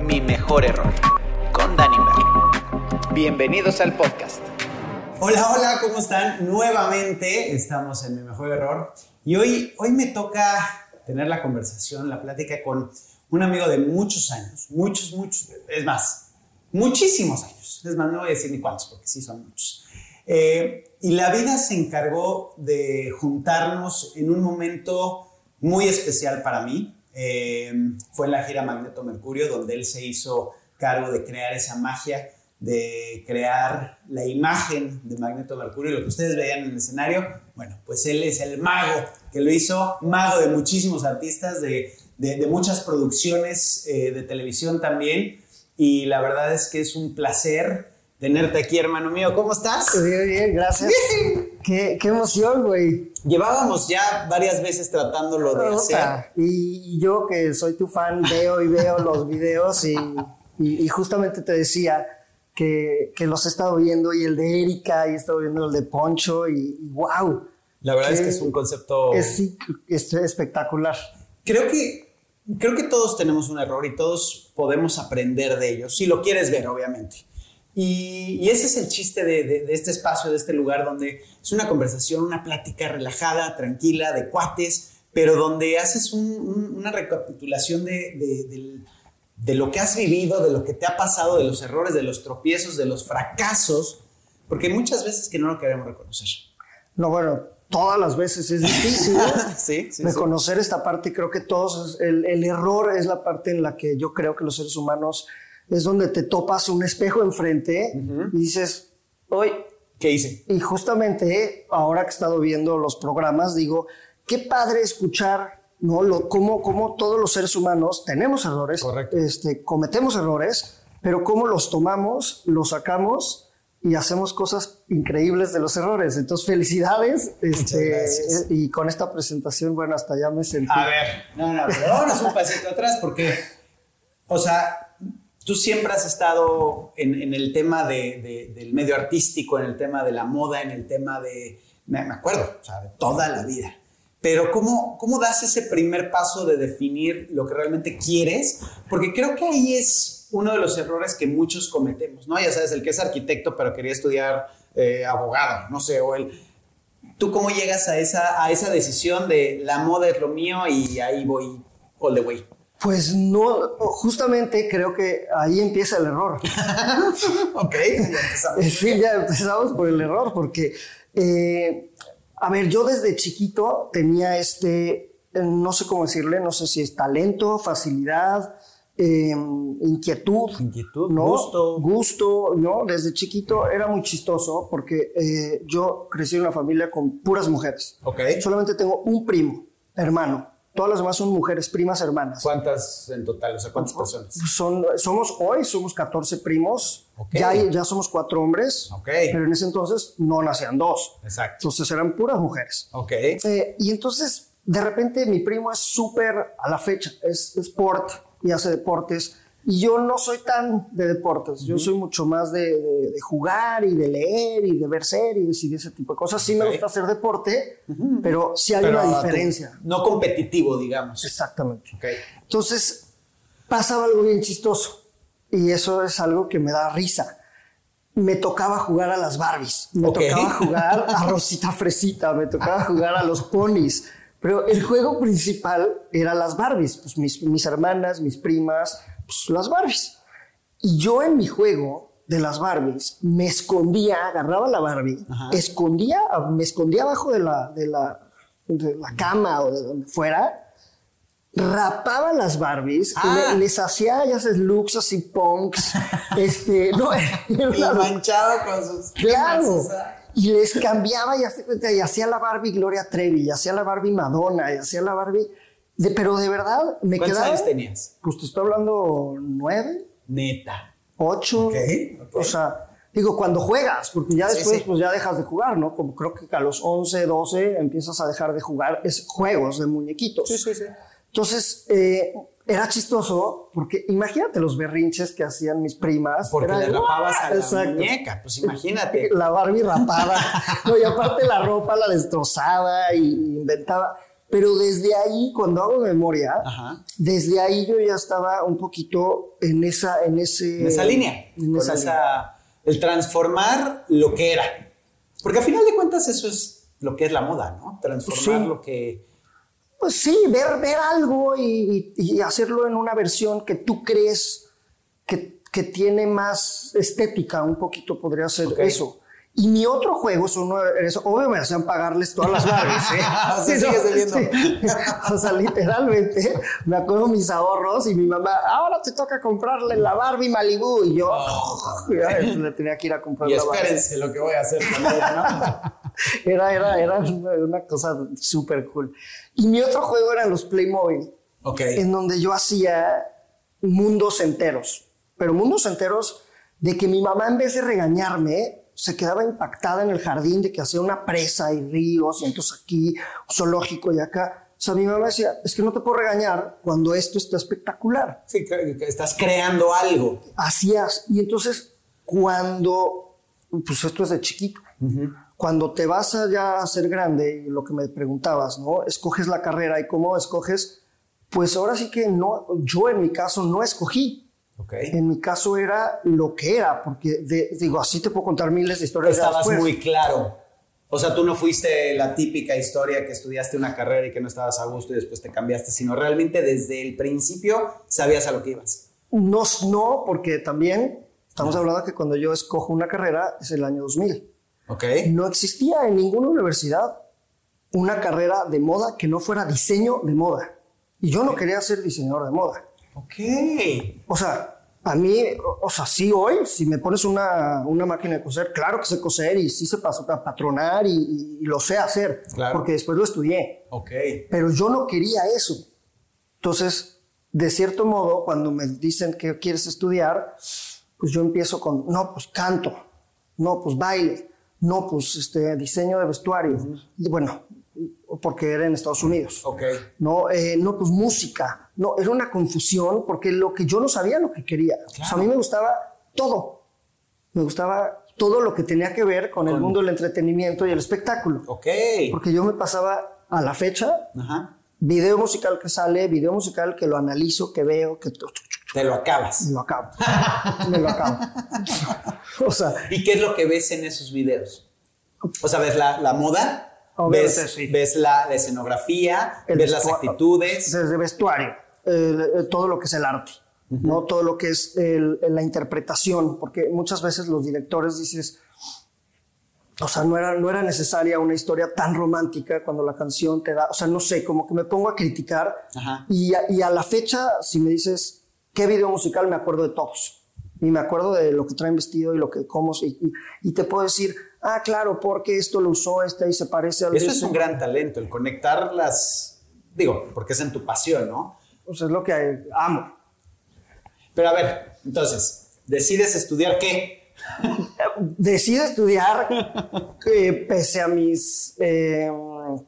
Mi mejor error con Danny Merlo. Bienvenidos al podcast. Hola, hola, ¿cómo están? Nuevamente estamos en mi mejor error y hoy, hoy me toca tener la conversación, la plática con un amigo de muchos años, muchos, muchos, es más, muchísimos años. Es más, no voy a decir ni cuántos porque sí son muchos. Eh, y la vida se encargó de juntarnos en un momento muy especial para mí. Eh, fue la gira Magneto Mercurio, donde él se hizo cargo de crear esa magia, de crear la imagen de Magneto Mercurio, lo que ustedes veían en el escenario. Bueno, pues él es el mago que lo hizo, mago de muchísimos artistas, de, de, de muchas producciones eh, de televisión también. Y la verdad es que es un placer tenerte aquí, hermano mío. ¿Cómo estás? Bien, bien, gracias. Qué, qué emoción, güey. Llevábamos ya varias veces tratándolo de hacer. Y, y yo que soy tu fan, veo y veo los videos y, y- y justamente te decía que, que los he estado viendo y el de Erika y he estado viendo el de Poncho y, wow. La verdad es Qué- que es un concepto... Es, es espectacular. Creo que, creo que todos tenemos un error y todos podemos aprender de ellos, si lo quieres ver, obviamente. Y, y ese es el chiste de, de- de este espacio, de este lugar, donde es una conversación, una plática relajada, tranquila, de cuates, pero donde haces un- un- una recapitulación de, de- lo que has vivido, de lo que te ha pasado, de los errores, de los tropiezos, de los fracasos, porque muchas veces que no lo queremos reconocer. No, bueno, todas las veces es difícil. sí, sí, sí. reconocer esta parte, creo que todos, el, el error es la parte en la que yo creo que los seres humanos es donde te topas un espejo enfrente y dices, hoy, ¿Qué hice? y justamente ahora que he estado viendo los programas, digo, qué padre escuchar, ¿no? Lo, cómo, cómo todos los seres humanos tenemos errores, Correcto. Este, cometemos errores, pero cómo los tomamos, los sacamos y hacemos cosas increíbles de los errores. Entonces, felicidades. Este, y con esta presentación, bueno, hasta ya me sentí. A ver, no, no, pero vámonos un pasito atrás porque, o sea, tú siempre has estado en, en el tema de- de- del medio artístico, en el tema de la moda, en el tema de, me, me acuerdo, o sea, de toda la vida. Pero ¿cómo, ¿cómo das ese primer paso de definir lo que realmente quieres? Porque creo que ahí es uno de los errores que muchos cometemos, ¿no? Ya sabes, el que es arquitecto pero quería estudiar eh, abogado, no sé, o el... ¿Tú cómo llegas a esa, a esa decisión de la moda es lo mío y ahí voy all the way? Pues no, justamente creo que ahí empieza el error. ok, ya empezamos. Sí, ya empezamos por el error, porque, eh, a ver, yo desde chiquito tenía este, no sé cómo decirle, no sé si es talento, facilidad, eh, inquietud. Inquietud, ¿no? gusto. Gusto, ¿no? Desde chiquito era muy chistoso porque eh, yo crecí en una familia con puras mujeres. Ok. Solamente tengo un primo, hermano. Todas las demás son mujeres, primas, hermanas. ¿Cuántas en total? O sea, ¿cuántas personas? Son, somos hoy, somos 14 primos. Ya, ya somos cuatro hombres. Ok. Pero en ese entonces no nacían dos. Exacto. Entonces eran puras mujeres. Ok. Eh, y entonces, de repente, mi primo es súper a la fecha, es es sport y hace deportes. Y yo no soy tan de deportes, yo soy mucho más de, de- de jugar y de leer y de ver series y de ese tipo de cosas. Sí me Ok. gusta hacer deporte, pero sí hay Pero una diferencia. No competitivo, digamos. Exactamente. Ok. Entonces, pasaba algo bien chistoso. Y eso es algo que me da risa. Me tocaba jugar a las Barbies. Me Ok. tocaba jugar a Rosita Fresita. Me tocaba jugar a los ponis. Pero el juego principal era las Barbies. Pues mis, mis hermanas, mis primas, pues las Barbies. Y yo en mi juego de las Barbies me escondía, agarraba la Barbie, Ajá. escondía, me escondía abajo de la, de la, de la cama o de donde fuera rapaba las Barbies, Ah. le- les hacía, ya sabes, looks así punks, este, no, Y manchado con sus claro, o sea. Y les cambiaba y hacía, y hacía la Barbie Gloria Trevi, y hacía la Barbie Madonna, y hacía la Barbie, de- pero de verdad me ¿Cuántos quedaba, años tenías? pues te estoy hablando nueve, Neta. ocho, Ok, ok. o sea, digo, cuando juegas, porque ya Sí, después sí. pues ya dejas de jugar, ¿no? Como creo que a los 11, 12 empiezas a dejar de jugar es juegos de muñequitos. sí, sí. Entonces, eh, era chistoso porque imagínate los berrinches que hacían mis primas. Porque Era le rapabas a la Exacto. muñeca, pues imagínate. La Barbie rapada. no, y aparte la ropa la destrozaba y inventaba. Pero desde ahí, cuando hago memoria, Ajá. desde ahí yo ya estaba un poquito en esa, en ese, En esa línea. en esa esa- línea. el transformar lo que era. Porque al final de cuentas eso es lo que es la moda, ¿no? Transformar Sí. lo que... Pues sí, ver, ver algo y, y- y hacerlo en una versión que tú crees que, que tiene más estética, un poquito podría ser Ok. eso. Y mi otro juego es uno, es, obvio me hacían pagarles todas las Barbies. ¿eh? O sea, sigues debiendo. sí. O sea, literalmente, me acuerdo mis ahorros y mi mamá, ahora te toca comprarle la Barbie Malibu. Y yo, ya, le tenía que ir a comprar Oh. Y la Barbie. espérense lo que voy a hacer con ella, ¿no? Era, era, era una, una cosa súper cool. Y mi otro juego eran los Playmobil, en donde yo hacía mundos enteros. Pero mundos enteros de que mi mamá, en vez de regañarme, se quedaba impactada en el jardín de que hacía una presa y ríos, y entonces aquí, zoológico y acá. O sea, mi mamá decía, es que no te puedo regañar cuando esto está espectacular. Sí, que- estás creando algo. Hacías. Y entonces, cuando, pues esto es de chiquito, cuando te vas a ya a ser grande, lo que me preguntabas, ¿no? Escoges la carrera y cómo escoges, pues ahora sí que no, yo en mi caso no escogí. Ok. En mi caso era lo que era, porque de- digo, así te puedo contar miles de historias. Estabas muy claro. O sea, tú no fuiste la típica historia que estudiaste una carrera y que no estabas a gusto y después te cambiaste, sino realmente desde el principio sabías a lo que ibas. No, no, porque también estamos hablando que cuando yo escojo una carrera es el año 2000. Ok. No existía en ninguna universidad una carrera de moda que no fuera diseño de moda. Y yo no quería ser diseñador de moda. Ok. O sea, a mí, o sea, sí hoy, si me pones una, una máquina de coser, claro que sé coser y sí sé patronar y, y- y lo sé hacer, Claro. porque después lo estudié. Ok. Pero yo no quería eso. Entonces, de cierto modo, cuando me dicen que quieres estudiar, pues yo empiezo con, no, pues canto, no, pues baile, no, pues este, diseño de vestuario. Bueno, porque era en Estados Unidos. Ok. No, eh, no, pues música. No, era una confusión porque lo que yo no sabía lo que quería. A mí me gustaba todo. Me gustaba todo lo que tenía que ver con, el mundo del entretenimiento y el espectáculo. Ok. Porque yo me pasaba a la fecha, Ajá. video musical que sale, video musical que lo analizo, que veo, que Te lo acabas. lo acabo. me lo acabo. o sea, ¿Y qué es lo que ves en esos videos? O sea, ves la, la moda, Obviamente, ves, sí. ves la, la escenografía, el ves las actitudes. Desde vestuario, eh, todo lo que es el arte, ¿no? Todo lo que es el- la interpretación, porque muchas veces los directores dices, o sea, no era, no era necesaria una historia tan romántica cuando la canción te da, o sea, no sé, como que me pongo a criticar Ajá. y a, y a la fecha, si me dices, ¿qué video musical? Me acuerdo de todos. Y me acuerdo de lo que traen vestido y lo que cómo y, y- y te puedo decir, ah, claro, porque esto lo usó este y se parece al Eso es ese". un gran talento, el conectar las... Digo, porque es en tu pasión, ¿no? Sea, es lo que amo. Pero a ver, entonces, decides estudiar qué? Decido estudiar eh, pese a mis... eh, o,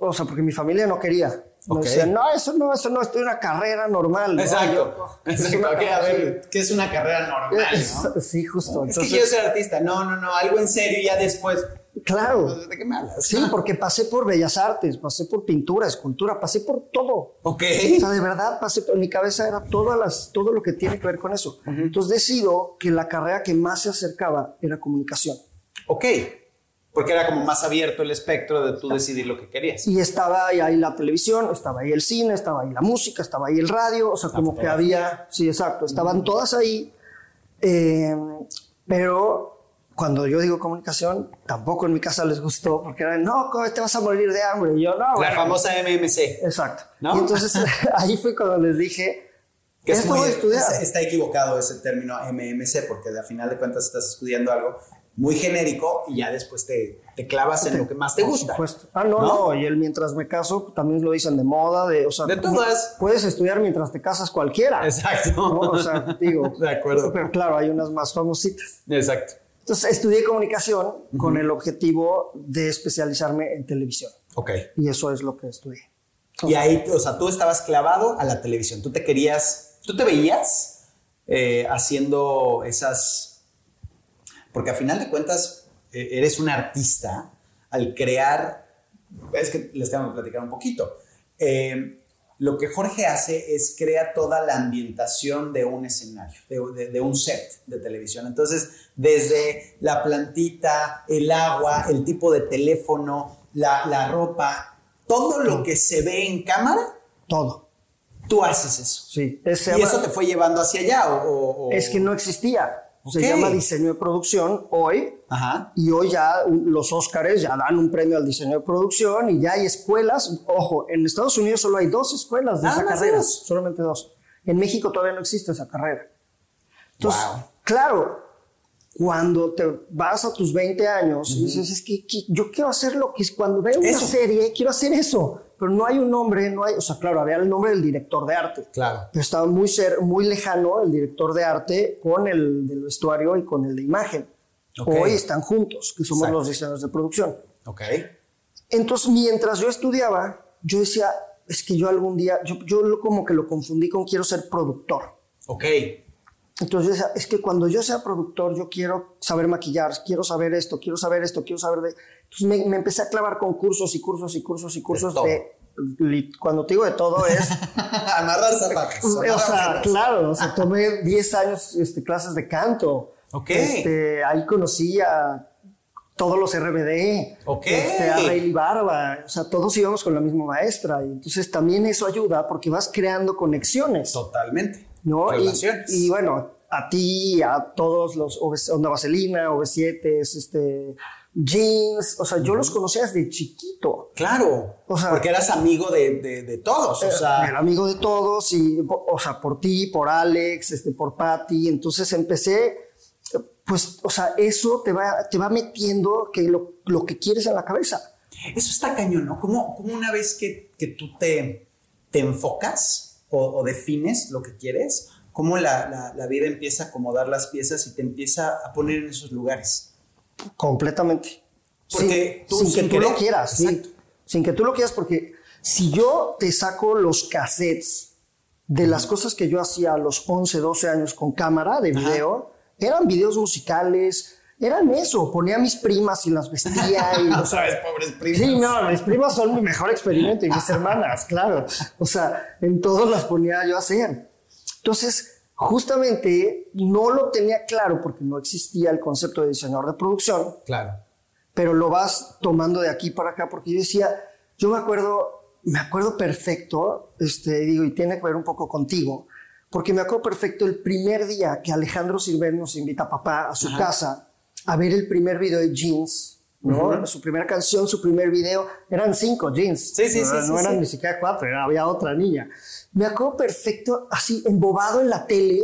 o sea, porque mi familia no quería. Me Ok. decían, no, eso no, eso no, estoy en una carrera normal. ¿no? Exacto. Yo, es Exacto. una Ok, a ver, ¿qué es una carrera normal, no? Sí, justo. Es que Entonces, quiero ser artista. No, no, no, algo en serio y ya después. claro. ¿De qué me hablas? Sí, porque pasé por bellas artes, pasé por pintura, escultura, pasé por todo. Ok. O sea, de verdad, pasé por, en mi cabeza era todas las, todo lo que tiene que ver con eso. Entonces decido que la carrera que más se acercaba era comunicación. Ok. Porque era como más abierto el espectro de tú decidir lo que querías. Y estaba ahí, la televisión, estaba ahí el cine, estaba ahí la música, estaba ahí el radio, o sea, como que había, sí, exacto, estaban todas ahí. eh, pero cuando yo digo comunicación, tampoco en mi casa les gustó, porque eran, no, ¿cómo te vas a morir de hambre? Y yo, no, La bueno". famosa MMC. Exacto. ¿No? Y entonces ahí fue cuando les dije, Que es esto muy, voy a estudiar. es- está equivocado ese término MMC porque al final de cuentas estás estudiando algo muy genérico y ya después te, te clavas en lo que más te Por gusta. supuesto. Ah, no, no, y el mientras me caso también lo dicen de moda, de, o sea, De todas. Puedes estudiar mientras te casas cualquiera. Exacto. ¿no? O sea, digo. De acuerdo. Pero claro, hay unas más famositas. Exacto. Entonces estudié comunicación con el objetivo de especializarme en televisión. Ok. Y eso es lo que estudié. Y ahí, o sea, tú estabas clavado a la televisión. Tú te querías, tú te veías eh, haciendo esas, porque a final de cuentas eh, eres un artista al crear, es que les tengo que platicar un poquito. Eh, lo que Jorge hace es crea toda la ambientación de un escenario, de, de, un set de televisión. Entonces, desde la plantita, el agua, el tipo de teléfono, la, la ropa, todo lo que se ve en cámara. Todo. Tú haces eso. Sí. ¿Y eso te fue llevando hacia allá? O, Es que no existía. Se llama diseño de producción hoy. Ajá. Y hoy ya los Óscares ya dan un premio al diseño de producción y ya hay escuelas. Ojo, en Estados Unidos solo hay dos escuelas de esa carrera. Solamente dos. En México todavía no existe esa carrera. Entonces, claro, cuando te vas a tus 20 años y dices, es que, yo quiero hacer lo que es cuando veo una serie, quiero hacer eso, pero no hay un nombre, no hay, o sea, claro, había el nombre del director de arte. Claro. Pero estaba muy, ser, muy lejano el director de arte con el del vestuario y con el de imagen. Hoy están juntos, que somos los diseñadores de producción. Ok. Entonces, mientras yo estudiaba, yo decía, es que yo algún día, yo, yo como que lo confundí con quiero ser productor. Ok. Entonces, es que cuando yo sea productor, yo quiero saber maquillar, quiero saber esto, quiero saber esto, quiero saber de... Entonces me, empecé a clavar con cursos y cursos y cursos y cursos de... cuando te digo de todo es... Amarrar zapatos. o sea, claro, o sea, tomé 10 años este, clases de canto. Ok. Este, ahí conocí a todos los RBD, Ok. este, a Rayleigh Barba, o sea, todos íbamos con la misma maestra. Y entonces también eso ayuda porque vas creando conexiones. Totalmente. ¿no? Y, y, bueno, a ti, a todos los Onda Vaselina, OV7, este, jeans, o sea, yo los conocía desde chiquito. Claro, o sea, porque eras amigo de, de, todos, o sea. Era amigo de todos y, o sea, por ti, por Alex, este, por Patty, entonces empecé, pues, o sea, eso te va, te va metiendo que lo, lo que quieres en la cabeza. Eso está cañón, ¿no? Como, como una vez que, que tú te, te enfocas, o, defines lo que quieres, cómo la, la, vida empieza a acomodar las piezas y te empieza a poner en esos lugares. Completamente. Porque sin, que tú lo quieras, Sin que tú lo quieras, porque si yo te saco los cassettes de las cosas que yo hacía a los 11, 12 años con cámara de video, eran videos musicales, eran eso, ponía a mis primas y las vestía y... no sabes, pobres primas. Sí, no, mis primas son mi mejor experimento y mis hermanas, claro. O sea, en todos las ponía yo a hacer. Entonces, justamente no lo tenía claro porque no existía el concepto de diseñador de producción. Claro. Pero lo vas tomando de aquí para acá porque yo decía, yo me acuerdo, me acuerdo perfecto, este, digo, y tiene que ver un poco contigo, porque me acuerdo perfecto el primer día que Alejandro Silver nos invita a papá a su casa a ver el primer video de Jeans, ¿no? Su primera canción, su primer video, eran cinco Jeans. Sí, sí, no, sí. No eran ni siquiera cuatro, había otra niña. Me acuerdo perfecto, así, embobado en la tele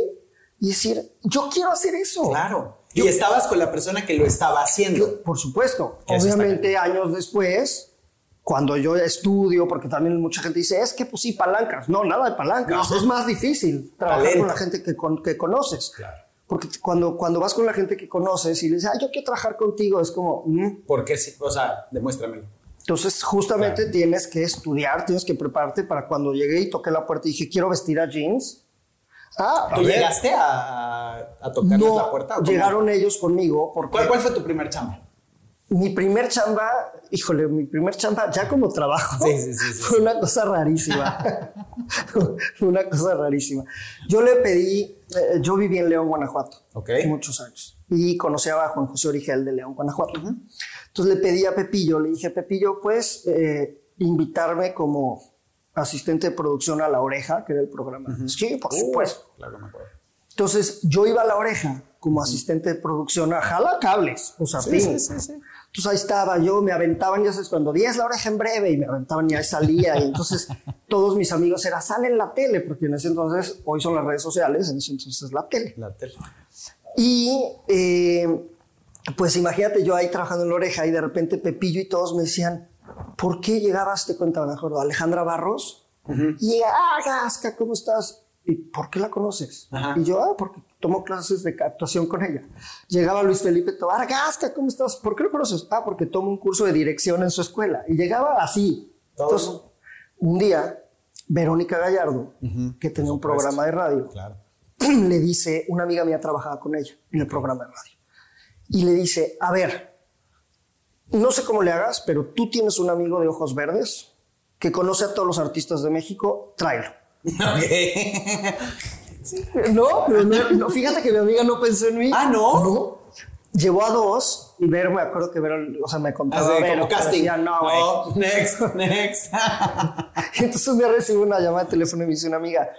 y decir, yo quiero hacer eso. Claro. y estabas con la persona que lo estaba haciendo. por supuesto. Obviamente, años después, cuando yo estudio, porque también mucha gente dice, es que pues sí, palancas. No, nada de palancas. Es más difícil trabajar con la gente que, que conoces. Claro. Porque cuando, cuando vas con la gente que conoces y le dices, ah, yo quiero trabajar contigo, es como... Mm". ¿Por qué sí? O sea, demuéstramelo. Entonces, justamente tienes que estudiar, tienes que prepararte para cuando llegué y toqué la puerta y dije, quiero vestir a jeans. Ah, ¿Tú llegaste a, a tocar la puerta? llegaron ellos conmigo. Porque ¿Cuál, ¿Cuál fue tu primer chamba? Mi primer chamba, híjole, mi primer chamba ya como trabajo fue una cosa rarísima. fue una cosa rarísima. Yo le pedí, eh, yo viví en León, Guanajuato, muchos años, y conocí a Juan José Origel de León, Guanajuato. Entonces le pedí a Pepillo, le dije, Pepillo, pues invitarme como asistente de producción a La Oreja, que era el programa. Sí, por supuesto. Claro, me acuerdo. Entonces yo iba a La Oreja como asistente de producción a jala cables, o sea, sí. Sí, sí, entonces ahí estaba yo, me aventaban, ya sabes, cuando 10 la oreja en breve y me aventaban y ahí salía. Y entonces todos mis amigos era, sale en la tele, porque en ese entonces, hoy son las redes sociales, en ese entonces la tele. La tele. Y eh, pues imagínate yo ahí trabajando en la oreja y de repente Pepillo y todos me decían, ¿por qué llegabas? Te cuenta mejor, Alejandra Barros. Y, ah, Gasca, ¿cómo estás? ¿Y por qué la conoces? Y yo, ah, porque tomo clases de actuación con ella. Llegaba Luis Felipe Tobar, Gasca, ¿cómo estás? ¿Por qué lo conoces? Ah, porque tomo un curso de dirección en su escuela. Y llegaba así. Entonces, un día, Verónica Gallardo, que tenía un programa de radio, Claro. le dice, una amiga mía trabajaba con ella en el programa de radio, y le dice, a ver, no sé cómo le hagas, pero tú tienes un amigo de ojos verdes que conoce a todos los artistas de México, tráelo. No, pero no, no, fíjate que mi amiga no pensó en mí. Ah, ¿no? No. Llevó a dos y Vero, me acuerdo que Vero, o sea, me contaba. Así Vero, como casting. decía, no. Oh, next, next. Y entonces un día recibo una llamada de teléfono y me dice una amiga,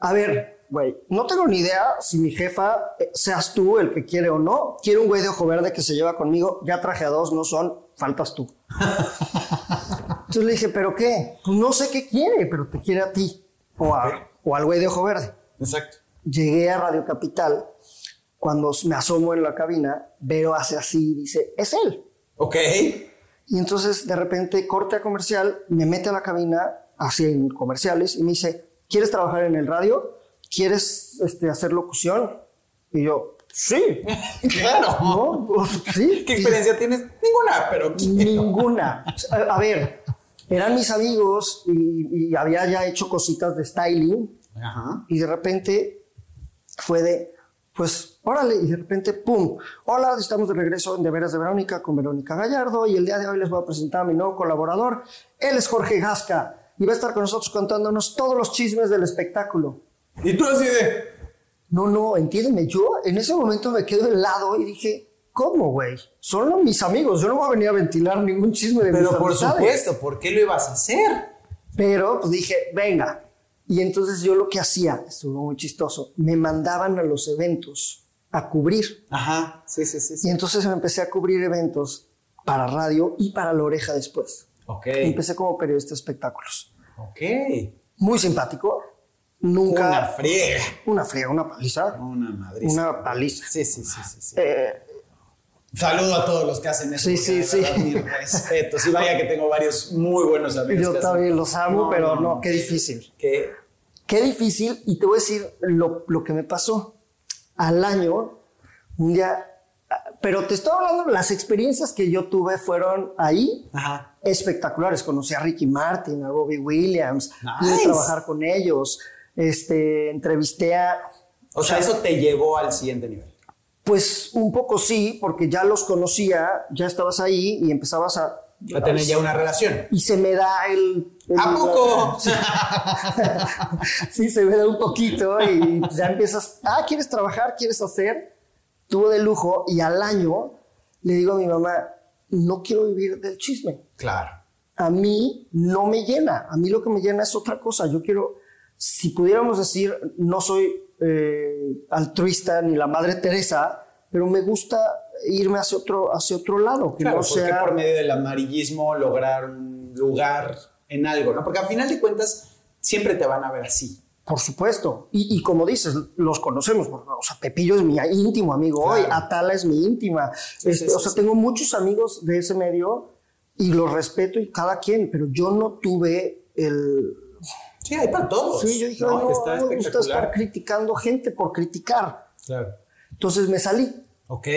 a ver, güey, no tengo ni idea si mi jefa eh, seas tú el que quiere o no. Quiero un güey de ojo verde que se lleva conmigo. Ya traje a dos, no son, faltas tú. Entonces le dije, ¿pero qué? Pues no sé qué quiere, pero te quiere a ti. O, a- o al güey de ojo verde. Exacto. Llegué a Radio Capital. Cuando me asomo en la cabina, Vero hace así y dice, es él. Ok. Y entonces de repente corte a comercial, me mete a la cabina, así en comerciales, y me dice, ¿quieres trabajar en el radio? ¿Quieres este, hacer locución? Y yo, sí. Claro. ¿No? Pues, sí. ¿Qué experiencia tienes? Ninguna, pero quiero. Ninguna. A, a ver, eran mis amigos y, y había ya hecho cositas de styling Ajá. y de repente fue de, pues, órale, y de repente, ¡pum! Hola, estamos de regreso en De Veras de Verónica con Verónica Gallardo y el día de hoy les voy a presentar a mi nuevo colaborador. Él es Jorge Gasca y va a estar con nosotros contándonos todos los chismes del espectáculo. Y tú así de. No, no, entiéndeme, yo en ese momento me quedo helado y dije, ¿cómo, güey? Son mis amigos, yo no voy a venir a ventilar ningún chisme de mis Pero por amistades". supuesto, ¿por qué lo ibas a hacer? Pero pues dije, venga. Y entonces yo lo que hacía, estuvo muy chistoso, me mandaban a los eventos a cubrir. Ajá. Sí, sí, sí. Y entonces me empecé a cubrir eventos para radio y para la oreja después. Ok. Empecé como periodista de espectáculos. Ok. Muy simpático. Nunca. Una friega. Una friega, una paliza. Una madriza. Una paliza. Sí, sí, sí, sí. sí. Eh, Saludo a todos los que hacen eso. Sí, sí, sí. Mis respetos. Y vaya que tengo varios muy buenos amigos. yo también los amo, pero no, qué difícil. Que Qué difícil, y te voy a decir lo, lo que me pasó. Al año, un día, pero te estoy hablando, las experiencias que yo tuve fueron ahí Ajá. espectaculares. Conocí a Ricky Martin, a Robbie Williams, pude Nice. trabajar con ellos, este, entrevisté a, O sea, eso te llevó al siguiente nivel. Pues un poco sí, porque ya los conocía, ya estabas ahí y empezabas a... A tener ya una relación. Y se me da el... el- ¿A poco? sí, se me da un poquito y ya empiezas, ah, ¿quieres trabajar? ¿Quieres hacer? Tuvo de lujo y al año le digo a mi mamá, no quiero vivir del chisme. Claro. A mí no me llena, a mí lo que me llena es otra cosa. Yo quiero, si pudiéramos decir, no soy eh, altruista ni la Madre Teresa, pero me gusta irme hacia otro, hacia otro lado, que Claro, no sea... por medio del amarillismo lograr un lugar en algo, ¿no? Porque al final de cuentas siempre te van a ver así. Por supuesto. Y, y como dices, los conocemos. O sea, Pepillo es mi íntimo amigo Claro. hoy, Atala es mi íntima. Sí, Este, sí, o sea, sí. tengo muchos amigos de ese medio y los respeto y cada quien, pero yo no tuve el... Sí, hay para todos. Sí, yo dije, ¿no? no, Está no me gusta estar criticando gente por criticar. Claro. Entonces me salí, Ok.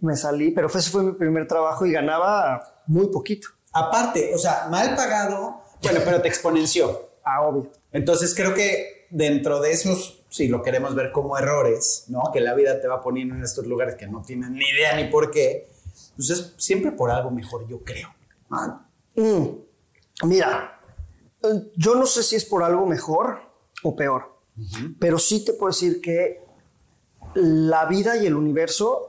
me salí, pero ese fue mi primer trabajo y ganaba muy poquito. Aparte, o sea, mal pagado, bueno, pero te exponenció. Ah, obvio. Entonces creo que dentro de esos, si lo queremos ver como errores, ¿no? Que la vida te va poniendo en estos lugares que no tienes ni idea ni por qué, pues es siempre por algo mejor, yo creo. Ah, Mm, Mira, yo no sé si es por algo mejor o peor, pero sí te puedo decir que la vida y el universo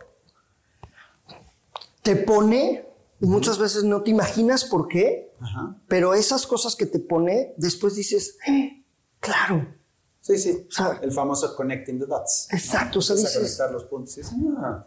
te pone, y muchas veces no te imaginas por qué, Ajá. pero esas cosas que te pone, después dices, "Eh, claro, Sí, sí. O sea, el famoso connecting the dots. exacto, o sea, a dices, conectar los puntos y dices, ah,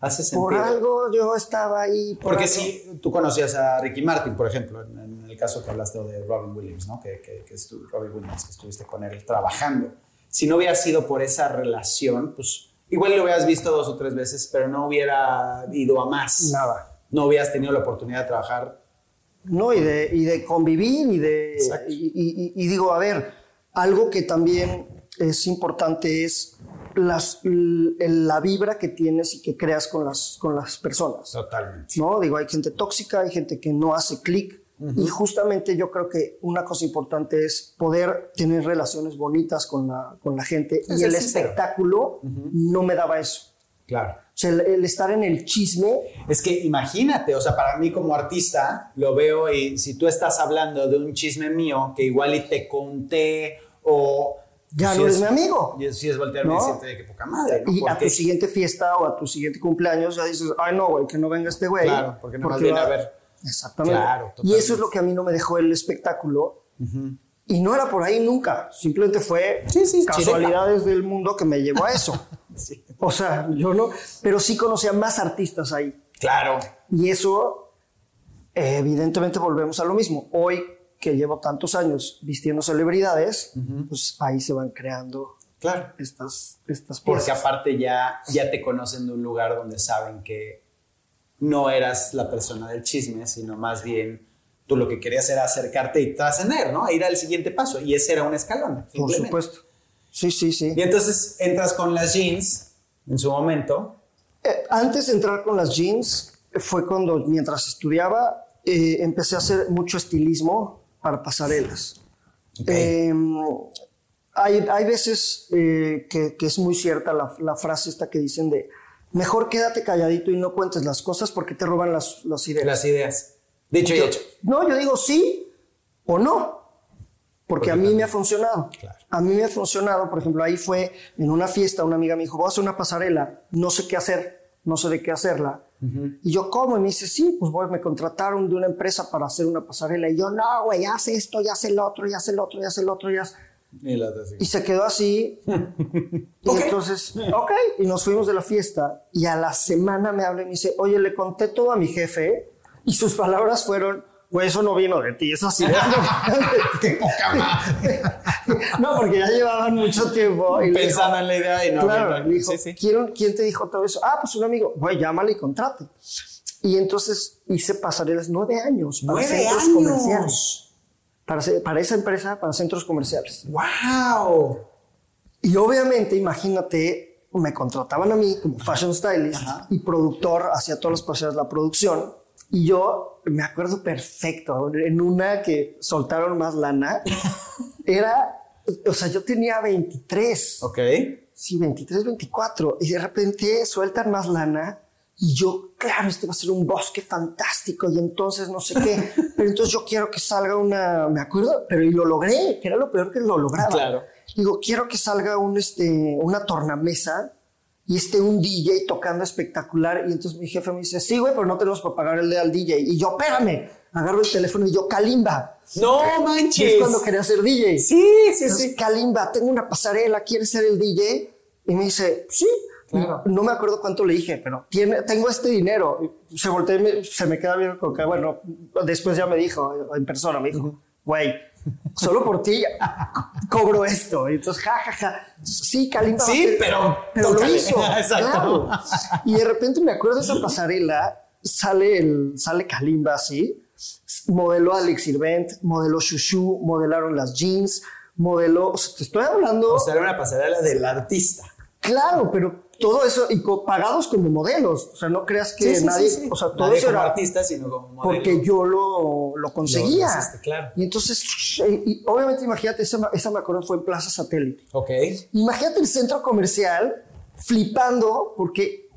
hace por sentido. algo yo estaba ahí. por Porque algo". si tú conocías a Ricky Martin, por ejemplo, en, en caso que hablaste de Robin Williams, ¿no? Que, que, que estu- Robin Williams, que estuviste con él trabajando. Si no hubiera sido por esa relación, pues igual lo hubieras visto dos o tres veces, pero no hubiera ido a más. Nada. No hubieras tenido la oportunidad de trabajar. No, y de, y de convivir y de... Y, y- y digo, a ver, algo que también es importante es las, la vibra que tienes y que creas con las, con las personas. Totalmente. ¿no? Digo, hay gente tóxica, hay gente que no hace clic Y justamente yo creo que una cosa importante es poder tener relaciones bonitas con la, con la gente. Sí, y el espectáculo no me daba eso. Claro. O sea, el, el estar en el chisme, Es que imagínate, o sea, para mí como artista lo veo y si tú estás hablando de un chisme mío que igual y te conté o... Ya si no es- eres mi amigo. Y si es voltearme ¿No? y decirte de qué poca madre, ¿no? y a Porque- tu siguiente fiesta o a tu siguiente cumpleaños ya dices, ay no, güey, que no venga este güey. Claro, porque nomás viene va- a ver. Exactamente. Claro, y eso es lo que a mí no me dejó el espectáculo. Y no era por ahí nunca. Simplemente fue Sí, sí, casualidades del mundo que me llevó a eso. O sea, yo no. Pero sí conocía más artistas ahí. Claro. Y eso, evidentemente, volvemos a lo mismo. Hoy que llevo tantos años vistiendo celebridades, pues ahí se van creando Claro. estas, estas Porque piezas. aparte ya, ya te conocen de un lugar donde saben que no eras la persona del chisme, sino más bien tú lo que querías era acercarte y trascender, ¿no? Ir al siguiente paso. Y ese era un escalón. Por supuesto. Sí, sí, sí. Y entonces entras con las jeans en su momento. Eh, antes de entrar con las jeans, fue cuando, mientras estudiaba, eh, empecé a hacer mucho estilismo para pasarelas. Eh, hay, hay veces eh, que, que es muy cierta la, la frase esta que dicen de mejor quédate calladito y no cuentes las cosas porque te roban las, las ideas. Las ideas. Dicho y Yo- hecho. No, yo digo sí o no, porque a mí me ha funcionado. Claro. A mí me ha funcionado, por ejemplo, ahí fue en una fiesta, una amiga me dijo, voy a hacer una pasarela, no sé qué hacer, no sé de qué hacerla. Y yo, ¿cómo? Y me dice, sí, pues voy, me contrataron de una empresa para hacer una pasarela. Y yo, no, güey, haz esto, ya hace el otro, ya hace el otro, ya hace el otro, ya hace-". Y sí. Se quedó así. y Ok. entonces, ok, y nos fuimos de la fiesta. Y a la semana me habla y me dice, oye, le conté todo a mi jefe. Y sus palabras fueron, güey, eso no vino de ti, esas ideas no vinieron de ti". No, porque ya llevaban mucho tiempo. Pensando en la idea y no. claro, no, dijo, sí, sí. "¿Quién- ¿quién te dijo todo eso? Ah, pues un amigo. Güey, llámale y contrate. Y entonces hice pasarelas nueve años ¡Nueve años! comerciales. Para, para esa empresa, para centros comerciales. ¡Wow! Y obviamente, imagínate, me contrataban a mí como fashion stylist Ajá. y productor, hacía todas las pasarelas, la producción. Y yo me acuerdo perfecto, en una que soltaron más lana, era, o sea, yo tenía 23. Ok. Sí, 23, 24. Y de repente sueltan más lana. Y yo, claro, este va a ser un bosque fantástico. Y entonces no sé qué. Pero entonces yo quiero que salga una. Me acuerdo, pero y lo logré, que era lo peor que lo lograba. Claro. Digo, quiero que salga un, este, una tornamesa y esté un DJ tocando espectacular. Y entonces mi jefe me dice, sí, güey, pero no tenemos para pagar el al DJ. Y yo, espérame. Agarro el teléfono y yo, Kalimba. ¡No Y manches! es cuando quería ser DJ. Sí, sí, Entonces, sí. Kalimba, tengo una pasarela, ¿quieres ser el DJ? Y me dice, sí. Claro. No me acuerdo cuánto le dije, pero tiene, tengo este dinero. Se volteó y me- se me queda bien con que, bueno, después ya me dijo, en persona, me dijo, güey, solo por ti cobro esto. Y entonces, ja, ja, ja. Sí, Kalimba. Sí, pero Pero lo hizo. Exacto. claro. Y de repente me acuerdo de esa pasarela, sale, el, sale Kalimba así, modeló Alex Sirvent, modeló Shushu, modelaron las jeans, modeló, o sea, te estoy hablando, O sea, era una pasarela del artista. claro, pero todo eso, y co- pagados como modelos, o sea, no creas que Sí, sí, nadie, sí, sí. o sea, todo Nadie eso como era artista, sino como modelo. porque yo lo, lo conseguía. Lo claro. Y entonces, y, y obviamente, imagínate, esa, esa me acuerdo fue en Plaza Satélite. Ok. Imagínate el centro comercial flipando porque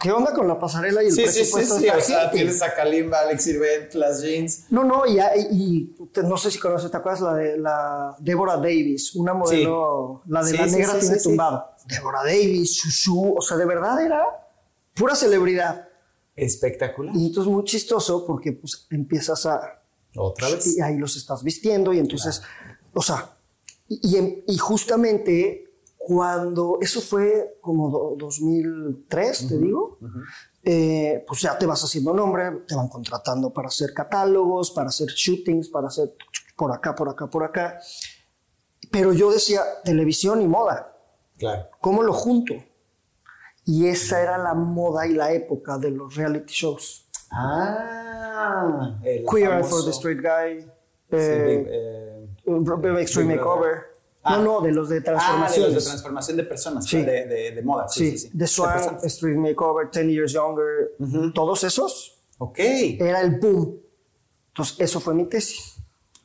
¿qué onda con la pasarela y el Sí, sí, sí, presupuesto sí. de esta O sea, tienes a Kalimba, Alex Sirvent, las jeans. No, no, y, y- no sé si conoces, ¿te acuerdas la de la Deborah Davis? Una modelo, la de Sí, la sí, negra sí, tiene sí, sí. tumbado. Deborah Davis, Shushu, o sea, de verdad era pura celebridad. Espectacular. Y entonces muy chistoso porque pues empiezas a, Otra vez. y ahí los estás vistiendo y entonces, o sea, y, y y justamente cuando eso fue como do- 2003, te digo, eh, pues ya te vas haciendo nombre, te van contratando para hacer catálogos, para hacer shootings, para hacer por acá, por acá, por acá. Pero yo decía televisión y moda, Claro. ¿cómo lo junto? Y esa era la moda y la época de los reality shows. Ah. Queer Eye for the Straight Guy. Sí, eh, eh, Extreme. Makeover. Ah. No, no, de los de Ah, de los de transformación de personas, Sí. de, de, de moda. Sí, sí, sí, sí. The Swan. Extreme Makeover, 10 Years Younger, todos esos Ok. era el boom. Entonces, eso fue mi tesis.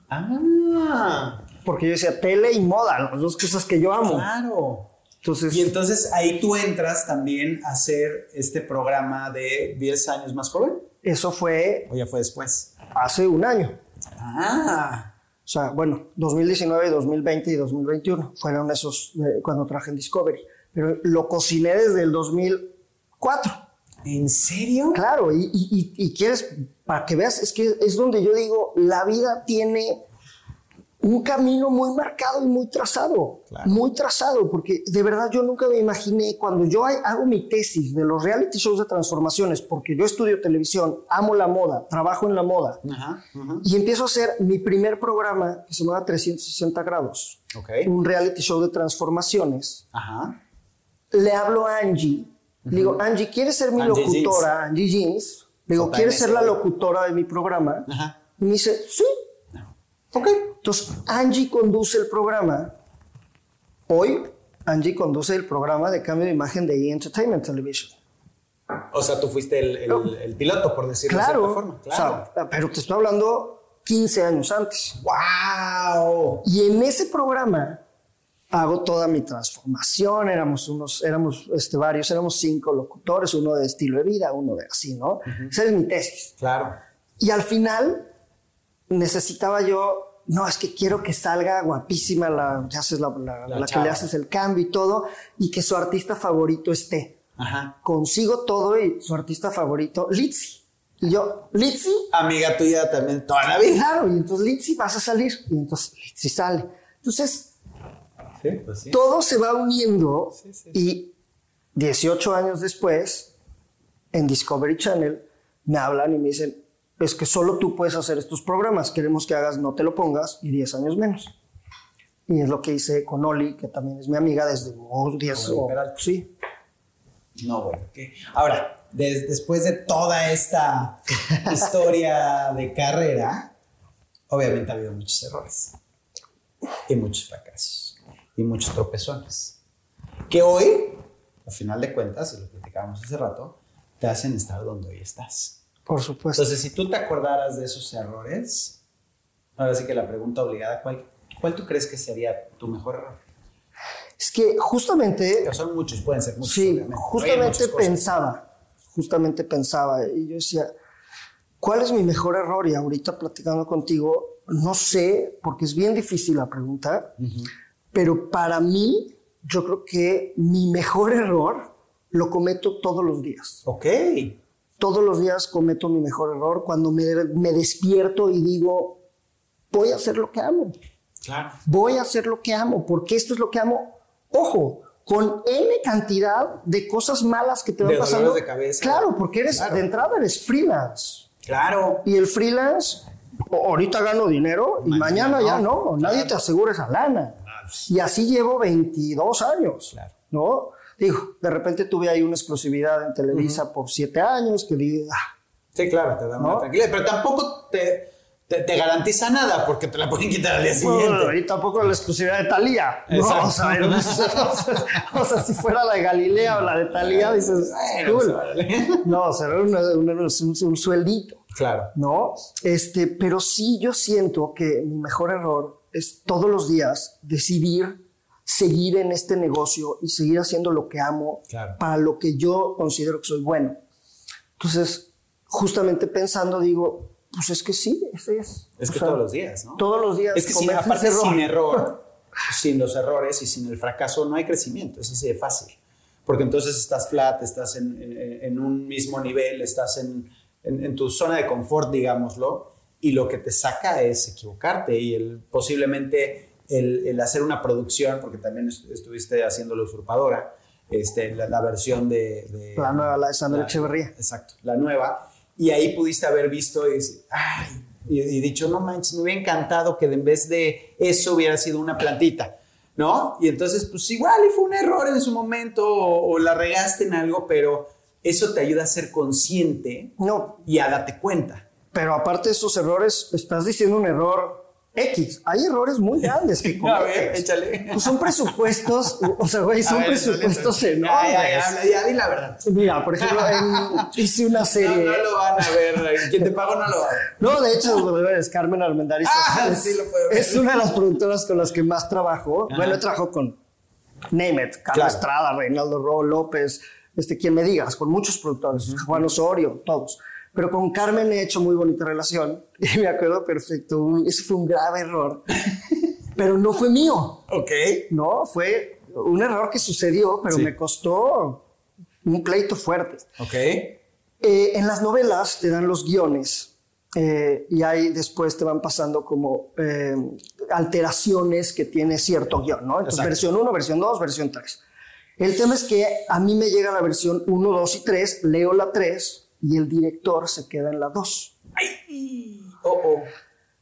Ah, Porque yo decía tele y moda, las dos cosas que yo amo. claro. Entonces, Y entonces ahí tú entras también a hacer este programa de 10 años más joven. eso fue ¿O ya fue después? hace un año. Ah, O sea, bueno, 2019, 2020 y 2021 fueron esos eh, cuando trabajé en Discovery. Pero lo cociné desde el 2004. ¿en serio? Claro, y, y- y- y quieres, para que veas, es que es donde yo digo, la vida tiene un camino muy marcado y muy trazado, Claro. muy trazado, porque de verdad yo nunca me imaginé, cuando yo hago mi tesis de los reality shows de transformaciones, porque yo estudio televisión, amo la moda, trabajo en la moda, Ajá, ajá. y empiezo a hacer mi primer programa que se llama 360 grados, Ok. un reality show de transformaciones, Ajá. le hablo a Angie. Le digo, Angie, ¿quieres ser mi Angie locutora? Angie Jeans. Le digo. ¿quieres ser la locutora de mi programa? Ajá. Y me dice, sí. Ok. Entonces, Angie conduce el programa. Hoy, Angie conduce el programa de cambio de imagen de E! Entertainment Television. O sea, tú fuiste el, el- el piloto, por decirlo de Claro. cierta forma. Claro. O sea, pero te estoy hablando 15 años antes. ¡Wow! Y en ese programa hago toda mi transformación. Éramos unos, éramos este, varios, éramos cinco locutores, uno de estilo de vida, uno de así, ¿no? Esa es mi tesis. Claro. Y al final necesitaba yo, no, es que quiero que salga guapísima la, ya haces la, la- La la que le haces el cambio y todo, y que su artista favorito esté. Ajá. Consigo todo y su artista favorito, Litzy. Y yo, Litzy, Amiga tuya también toda la vida. claro, y entonces Litzy vas a salir, y entonces Litzy sale. Entonces, Sí, pues sí. todo se va uniendo sí. y 18 años después, en Discovery Channel, me hablan y me dicen, es que solo tú puedes hacer estos programas, queremos que hagas No te lo pongas y 10 años menos. Y es lo que hice con Oli, que también es mi amiga desde oh, 10 Oli o-. Sí, No, bueno, ok. Ahora, des- después de toda esta historia de carrera, obviamente ha habido muchos errores y muchos fracasos y muchos tropezones. Que hoy, al final de cuentas, y lo platicábamos hace rato, te hacen estar donde hoy estás. Por supuesto. Entonces, si tú te acordaras de esos errores, ahora sí que la pregunta obligada, ¿cuál, cuál tú crees que sería tu mejor error? es que justamente Pero son muchos, pueden ser muchos. Sí, obviamente, justamente pensaba, justamente pensaba, y yo decía, ¿cuál es mi mejor error? Y ahorita platicando contigo, no sé, porque es bien difícil la pregunta, pero para mí, yo creo que mi mejor error lo cometo todos los días. Ok. Todos los días cometo mi mejor error cuando me, me despierto y digo, voy a hacer lo que amo Claro. voy a hacer lo que amo, porque esto es lo que amo. Ojo, con N cantidad de cosas malas que te van De pasando. de cabeza. Claro, porque eres, Claro. de entrada eres freelance. Claro. Y el freelance, ahorita gano dinero y Mañana mañana, ya no. no. Nadie Claro. te asegura esa lana. Y así llevo 22 años. Claro. ¿No? Digo, de repente tuve ahí una exclusividad en Televisa por 7 años que di, ah, Sí, claro, te da una ¿No? tranquilidad. Pero tampoco te, te, te garantiza nada porque te la pueden quitar al día siguiente. Bueno, y tampoco la exclusividad de Talía. No, o sea, no, o sea, si fuera la de Galilea o la de Talía, dices, Bueno, cool. No, será una- una- un, un sueldito, Claro. ¿no? Este, pero sí yo siento que mi mejor error es todos los días decidir seguir en este negocio y seguir haciendo lo que amo Claro. para lo que yo considero que soy bueno. Entonces, justamente pensando, digo, pues es que sí, ese es. Es O que sea, todos los días, ¿no? Todos los días. Es que sin, aparte error. sin error, sin los errores y sin el fracaso no hay crecimiento, es así de fácil. Porque entonces estás flat, estás en, en- en un mismo nivel, estás en, en- en tu zona de confort, digámoslo, y lo que te saca es equivocarte y el, posiblemente el, el hacer una producción, porque también est- estuviste haciendo la usurpadora, este, la, la versión de, de- La nueva, la de Sandra Echeverría. Exacto, la nueva. Y ahí pudiste haber visto y, decir, ay, y, y dicho, no manches, me hubiera encantado que en vez de eso hubiera sido una plantita, ¿no? Y entonces, pues igual y fue un error en su momento o, o la regaste en algo, pero eso te ayuda a ser consciente No, y a darte cuenta. pero aparte de esos errores, estás diciendo un error X, hay errores muy grandes que A ver, échale. Pues son presupuestos, o sea, güey, son ver, presupuestos échale, échale. Ya, ya, enormes. ya, ya, di la verdad. Mira, por ejemplo, en- hice una No, serie. no lo van a ver. Quien te pagó no lo va a ver. No, de hecho, de veras, Carmen Armendariz Ah, es, sí lo puedo ver. es una de las productoras con las que más trabajo. Bueno, he trabajado con Name it, Carlos Claro. Estrada, Reinaldo Ro, López, este, quien me digas, con muchos productores, Juan Osorio, todos. Pero con Carmen he hecho muy bonita relación y me acuerdo perfecto, un- ese fue un grave error, pero no fue mío, Ok. no, fue un error que sucedió, pero Sí. me costó un pleito fuerte. Ok. Eh, en las novelas te dan los guiones eh, y ahí después te van pasando como eh, alteraciones que tiene cierto guion, ¿no? Entonces, Exacto. versión 1, versión 2, versión 3. El tema es que a mí me llega la versión 1, 2 y 3, leo la 3 y el director se queda en la 2. Oh, oh.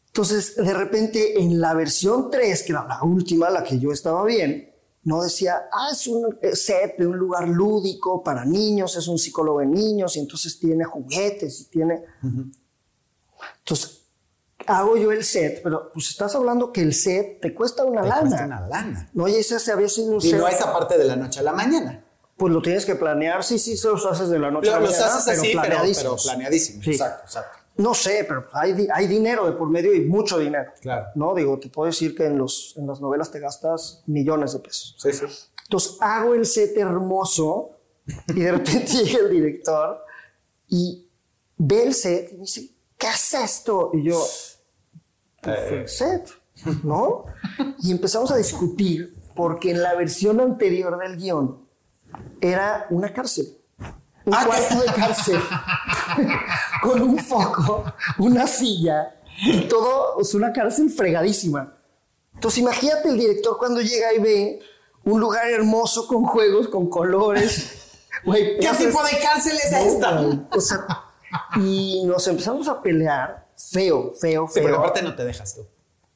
Entonces, de repente, en la versión 3, que era la última, la que yo estaba bien, no decía, ah, es un eh, set de un lugar lúdico para niños, es un psicólogo de niños, y entonces tiene juguetes y tiene... Entonces, hago yo el set, pero pues estás hablando que el set te cuesta una Te lana. cuesta una lana. No, y ese se había sido un Y set, no esa parte de la noche a la mañana. Pues lo tienes que planear, sí, sí, se los haces de la noche Lo- a la los mañana, haces así, pero, pero planeadísimos. planeadísimo. Sí. Exacto, exacto. No sé, pero hay, di- hay dinero de por medio y mucho dinero. Claro. No, digo, te puedo decir que en, los, en las novelas te gastas millones de pesos. Sí, sí. Entonces hago el set hermoso y de repente llega el director y ve el set y me dice, ¿qué es esto? Y yo, pues fue el set, ¿no? Y empezamos a discutir porque en la versión anterior del guion era una cárcel. Un Ah, cuarto de cárcel con un foco, una silla y todo, es una cárcel fregadísima. Entonces imagínate el director cuando llega y ve un lugar hermoso con juegos, con colores. Güey, ¿Qué tipo de cárcel es esta? o sea, y nos empezamos a pelear feo, feo, Sí, feo. porque aparte no te dejas tú.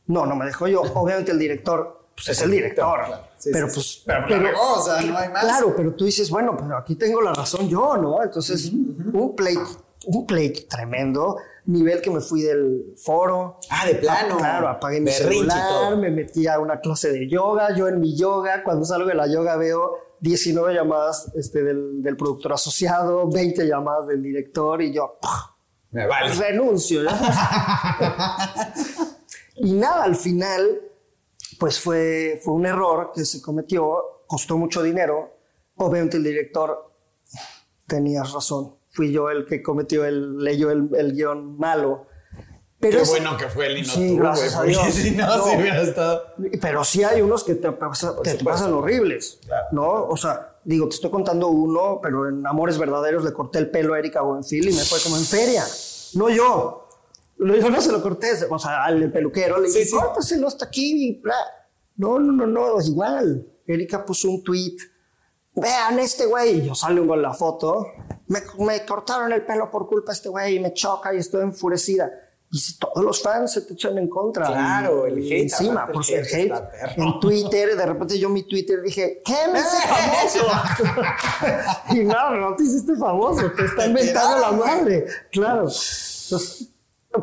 No, no me dejó yo. Obviamente el director pues, es, Es el director. claro. Sí, pero sí, pues. sí. Pero o sea, no hay más. Claro, pero tú dices, bueno, pero aquí tengo la razón yo, ¿no? Entonces, un pleito, un pleito tremendo. Nivel que me fui del foro. Ah, de plano. Ah, Claro, apagué mi Berrinche celular, me metí a una clase de yoga. Yo en mi yoga, cuando salgo de la yoga, veo 19 llamadas este, del, del productor asociado, 20 llamadas del director y yo. Me vale. renuncio. y nada, al final, pues fue, fue un error que se cometió, costó mucho dinero. Obviamente el director, tenías razón, fui yo el que cometió el, leyó el, el guion malo. Pero Qué es- bueno que fue y no Sí, tú, gracias a Dios. si no, No. si hubiera estado. Pero sí hay unos que te, pasa- te- pasan horribles, Claro. ¿no? O sea, digo, te estoy contando uno, pero en Amores Verdaderos le corté el pelo a Erika Buenfil y me fue como en feria. No yo. Lo- Yo no se lo corté, o sea, al peluquero le Sí, dije, sí. córtaselo hasta aquí y bla. No, no, no, no, es igual. Erika puso un tweet. Vean este güey. Y yo salgo con la foto. Me, me cortaron el pelo por culpa de este güey y me choca y estoy enfurecida. Y si todos los fans se te echan en contra. Claro, el hate, Encima, pues el hate. En Twitter, de repente yo mi Twitter dije, ¿qué me hice famoso? y no, no te hiciste famoso, te está inventando la madre. Claro. Entonces,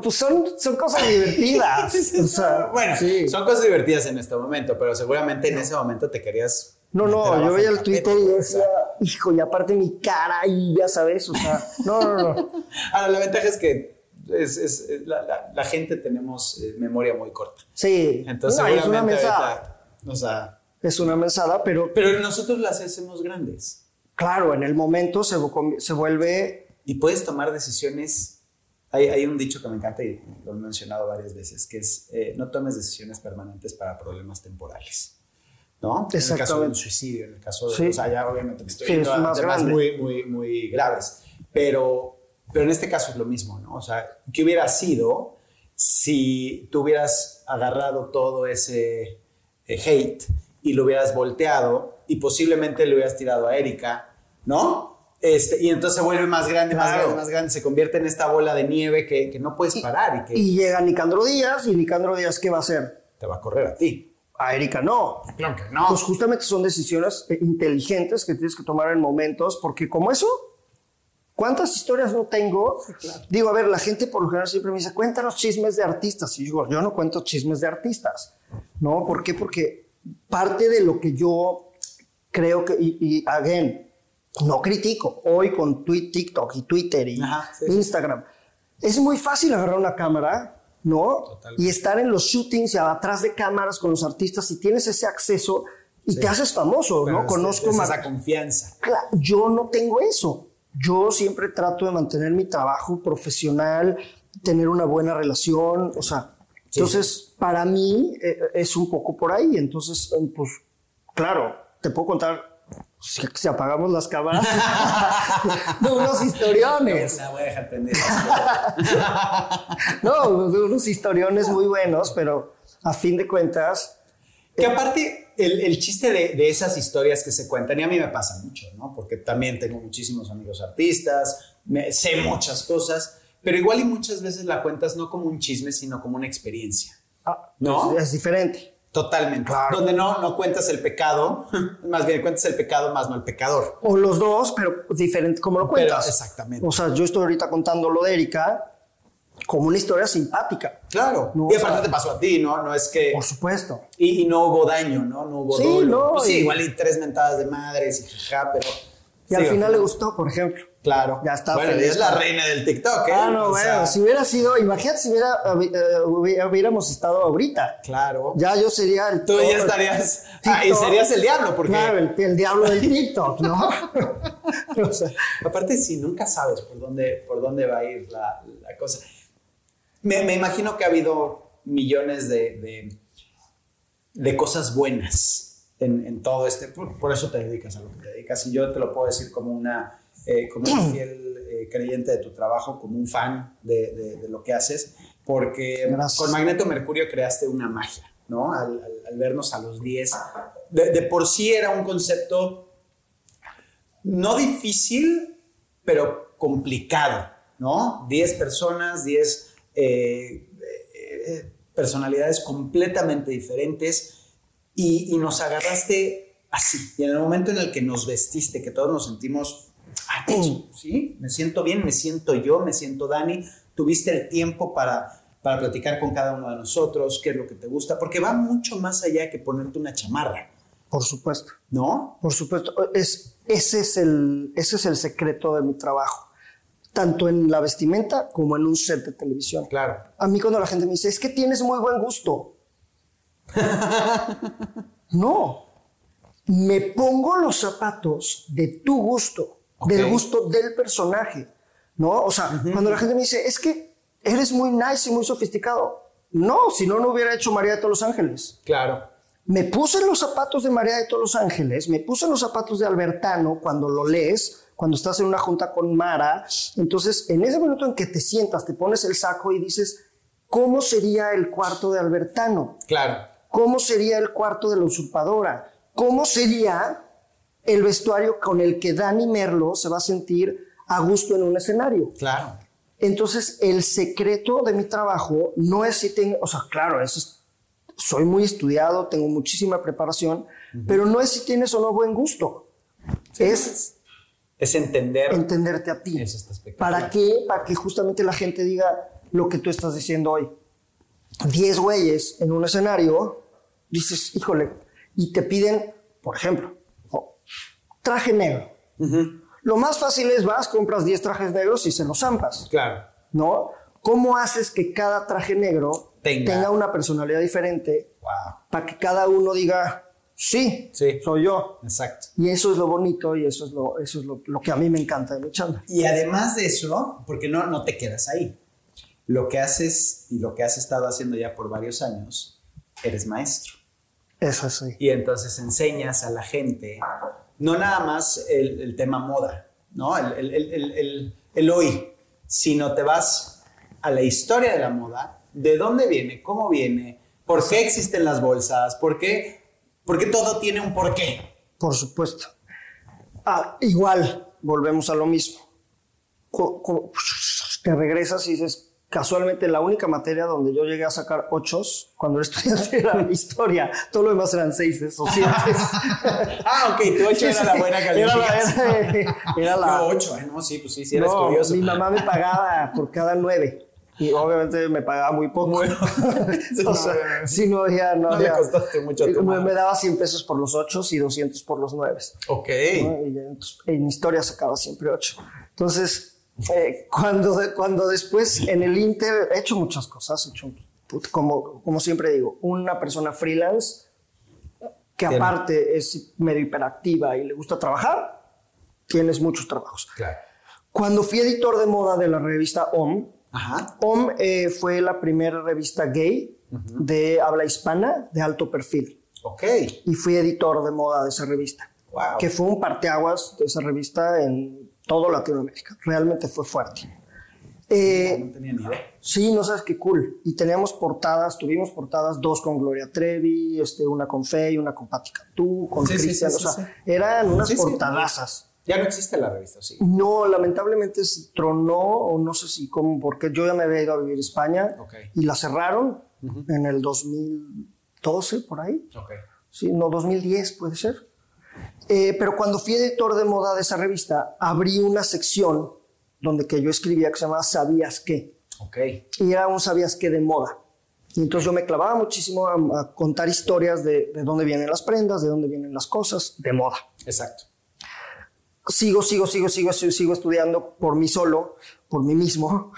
pues son, son cosas divertidas. O sea, bueno, sí. son cosas divertidas en este momento, pero seguramente en ese momento te querías. No, no, yo veía el Twitter y decía, hijo, y aparte mi cara y ya sabes, o sea, no, no, no. Ahora, la ventaja es que es, es- es- la, la- la gente tenemos eh, memoria muy corta. Sí, Entonces, no, es una mesada. ahorita, o sea, Es una mesada, pero pero nosotros las hacemos grandes claro, en el momento se, se vuelve y puedes tomar decisiones. Hay, hay un dicho que me encanta y lo he mencionado varias veces, que es eh, no tomes decisiones permanentes para problemas temporales. ¿No? En el caso de un Exactamente. suicidio, en el caso de, Sí. o sea, ya obviamente me estoy Sí, es más temas muy, muy, muy graves, pero, pero en este caso es lo mismo, ¿no? O sea, ¿qué hubiera sido si tú hubieras agarrado todo ese eh, hate y lo hubieras volteado y posiblemente le hubieras tirado a Erika, ¿no? Este, y entonces se vuelve más grande, más Claro. grande, más grande, se convierte en esta bola de nieve que, que no puedes parar y que y llega Nicandro Díaz y Nicandro Díaz ¿qué va a hacer? te va a correr a ti. A Erika no. Claro que no. Pues justamente son decisiones eh, inteligentes que tienes que tomar en momentos porque como eso ¿Cuántas historias no tengo? Digo, a ver, la gente por lo general siempre me dice, cuéntanos chismes de artistas. Y digo, yo no cuento chismes de artistas. ¿No? ¿Por qué? Porque parte de lo que yo creo que, y, y again, no critico. Hoy con TikTok y Twitter y Ajá, sí, sí. Instagram, es muy fácil agarrar una cámara, ¿no? Totalmente. Y estar en los shootings y atrás de cámaras con los artistas y tienes ese acceso y te haces famoso, Pero ¿no? es- Conozco es más. esa confianza. Yo no tengo eso. Yo siempre trato de mantener mi trabajo profesional, tener una buena relación, o sea, entonces para mí eh, es un poco por ahí. Entonces, eh, pues, claro, te puedo contar si, si apagamos las cámaras, de unos historiones, sea, voy a dejar prender. no, de unos historiones muy buenos, pero a fin de cuentas, Que aparte, el, el chiste de, de esas historias que se cuentan, y a mí me pasa mucho, ¿no? Porque también tengo muchísimos amigos artistas, me- sé muchas cosas, pero igual y muchas veces la cuentas no como un chisme, sino como una experiencia. ah, ¿No? es diferente. Totalmente. Claro. Donde no, no cuentas el pecado, más bien cuentas el pecado más no el pecador. O los dos, pero diferente como lo Pero, cuentas. exactamente. O sea, yo estoy ahorita contando lo de Erika como una historia simpática. Claro. No, y o sea- aparte te pasó a ti, ¿no? No es que... Por supuesto. Y, y no hubo daño, ¿no? No hubo Sí, no, Pues sí, y- igual y tres mentadas de madres y jaja, pero... Y al final le gustó, por ejemplo. Claro. Ya está Bueno, feliz, es la reina del TikTok, ¿eh? Ah, no, O bueno, sea, si hubiera sido, imagínate si hubiera, hubi- hubiéramos estado ahorita. Claro. Ya yo sería el Tú ya estarías... Ah, y serías el diablo, porque... Claro, el, el diablo del TikTok, ¿no? O sea, aparte, si nunca sabes por dónde, por dónde va a ir la, la cosa. Me, me imagino que ha habido millones de, de, de cosas buenas en, en todo este. Por, por eso te dedicas a lo que te dedicas. Y yo te lo puedo decir como una, eh, como un fiel eh, creyente de tu trabajo, como un fan de, de- de lo que haces, porque Gracias. con Magneto Mercurio creaste una magia, ¿no? Al, al- al vernos a los 10. De, de por sí era un concepto no difícil, pero complicado, ¿no? 10 personas, 10 eh, eh, personalidades completamente diferentes y, y nos agarraste así. Y en el momento en el que nos vestiste, que todos nos sentimos, ah, sí, me siento bien, me siento yo, me siento Dani, tuviste el tiempo para, para platicar con cada uno de nosotros, qué es lo que te gusta, porque va mucho más allá que ponerte una chamarra, Por supuesto. ¿no? Por supuesto, es, ese, es el, ese es el secreto de mi trabajo, tanto en la vestimenta como en un set de televisión. Claro. A mí cuando la gente me dice, es que tienes muy buen gusto. no, me pongo los zapatos de tu gusto, Del gusto del personaje. ¿No? O sea, cuando la gente me dice, es que eres muy nice y muy sofisticado. No, si no, no hubiera hecho María de todos los Ángeles. Claro. Me puse en los zapatos de María de todos los Ángeles, me puse en los zapatos de Albertano cuando lo lees, cuando estás en una junta con Mara. Entonces, en ese momento en que te sientas, te pones el saco y dices, ¿cómo sería el cuarto de Albertano? Claro. ¿Cómo sería el cuarto de la usurpadora? ¿Cómo sería el vestuario con el que Dani Merlo se va a sentir a gusto en un escenario? Claro. Entonces, el secreto de mi trabajo no es si tengo, o sea, claro, eso es- soy muy estudiado, tengo muchísima preparación, pero no es si tienes o no buen gusto. es Es entender. entenderte a ti. Eso está. ¿Para qué? Para que justamente la gente diga lo que tú estás diciendo hoy. Diez güeyes en un escenario, dices, híjole, y te piden, por ejemplo, traje negro. Lo más fácil es vas, compras 10 trajes negros y se los zampas. Claro. ¿no? ¿Cómo haces que cada traje negro Tenga. tenga, una personalidad diferente Wow. para que cada uno diga, sí, Sí. soy yo? Exacto. Y eso es lo bonito y eso es lo, eso es lo, lo que a mí me encanta de mi chamba. Y además de eso, porque no, no te quedas ahí. Lo que haces y lo que has estado haciendo ya por varios años, eres maestro. Eso sí. Y entonces enseñas a la gente, no nada más el, tema moda, ¿no? El, hoy, sino te vas a la historia de la moda, de dónde viene, cómo viene, por qué existen las bolsas, por qué, porque todo tiene un porqué. Por supuesto. Ah, igual, volvemos a lo mismo. Te regresas y dices, casualmente la única materia donde yo llegué a sacar ochos cuando era estudiante era historia. Todo lo demás eran seises o siete. ah, ok, tu ocho era la buena Era la, calificación. era, era la- No, ocho, ¿eh? no, sí, pues sí, sí, eres No, curioso. Mi mamá me pagaba por cada nueve. Y obviamente me pagaba muy poco. Bueno, o no, sea, sí, no había. No, No le había- costaste mucho tu me, me daba 100 pesos por los ocho y 200 por los nueve. Ok. ¿no? Y entonces, en historia sacaba siempre ocho. Entonces, eh, cuando, cuando después en el Inter he hecho muchas cosas, he hecho, como, como siempre digo, una persona freelance que aparte es medio hiperactiva y le gusta trabajar, tienes muchos trabajos. Claro. Cuando fui editor de moda de la revista OM, Ajá. OM eh, fue la primera revista gay de habla hispana de alto perfil Ok. y fui editor de moda de esa revista, Wow. que fue un parteaguas de esa revista en todo Latinoamérica. Realmente fue fuerte. Eh, no tenía ni idea. sí, no sabes qué cool. Y teníamos portadas, tuvimos portadas, dos con Gloria Trevi, este, una con Faye, una con Patti Cantú, con Sí, Cristian. sí, o sea, eran unas portadazas. Ya no existe la revista, ¿o sí. No, lamentablemente se tronó, o no sé si cómo, porque yo ya me había ido a vivir a España Ok. y la cerraron en el 2012, por ahí. Ok. Sí, no, 2010 puede ser. Eh, pero cuando fui editor de moda de esa revista, abrí una sección donde que yo escribía que se llamaba ¿Sabías qué? Ok. Y era un ¿Sabías qué? de moda. Y entonces yo me clavaba muchísimo a, a contar historias de, de dónde vienen las prendas, de dónde vienen las cosas, de moda. Exacto. Sigo, sigo, sigo, sigo, sigo, sigo estudiando por mí solo, por mí mismo.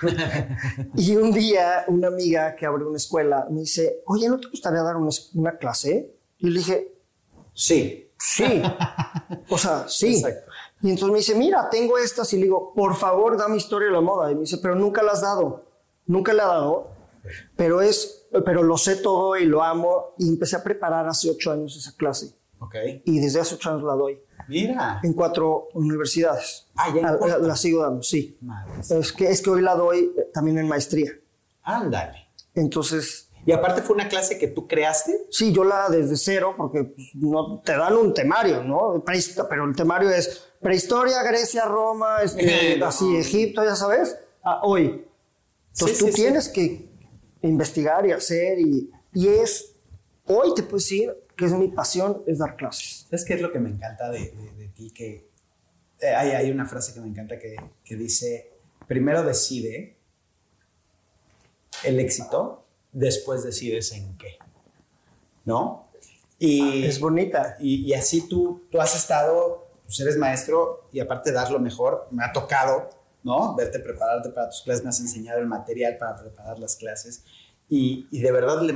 y un día una amiga que abre una escuela me dice, oye, ¿no te gustaría dar una, una clase? Y le dije, Sí. Sí. O sea, sí. Exacto. Y entonces me dice, mira, tengo estas. Y le digo, por favor, dame historia de la moda. Y me dice, pero nunca la has dado. Nunca la he dado. Pero es, pero lo sé todo y lo amo. Y empecé a preparar hace ocho años esa clase. Ok. Y desde hace ocho años la doy. Mira. En cuatro universidades. Ah, ya en la, la sigo dando, sí. Madre. Es que, es que hoy la doy eh, también en maestría. Ándale. Entonces, Y aparte fue una clase que tú creaste. Sí, yo la desde cero, porque pues, no te dan un temario, ¿no? Pero el temario es prehistoria, Grecia, Roma, este, No. así, Egipto, ya sabes, a hoy. Entonces Sí, tú sí, sí. tienes que investigar y hacer, y, y es, hoy te puedo decir que es mi pasión, es dar clases. ¿Sabes qué es lo que me encanta de, de- de ti? Que eh, hay, hay una frase que me encanta que, que dice, primero decide el éxito, después decides en qué. ¿No? Y, Es bonita. y, y así tú, tú has estado, pues eres maestro y aparte das lo mejor, me ha tocado, ¿no? Verte prepararte para tus clases, me has enseñado el material para preparar las clases y, y de verdad le,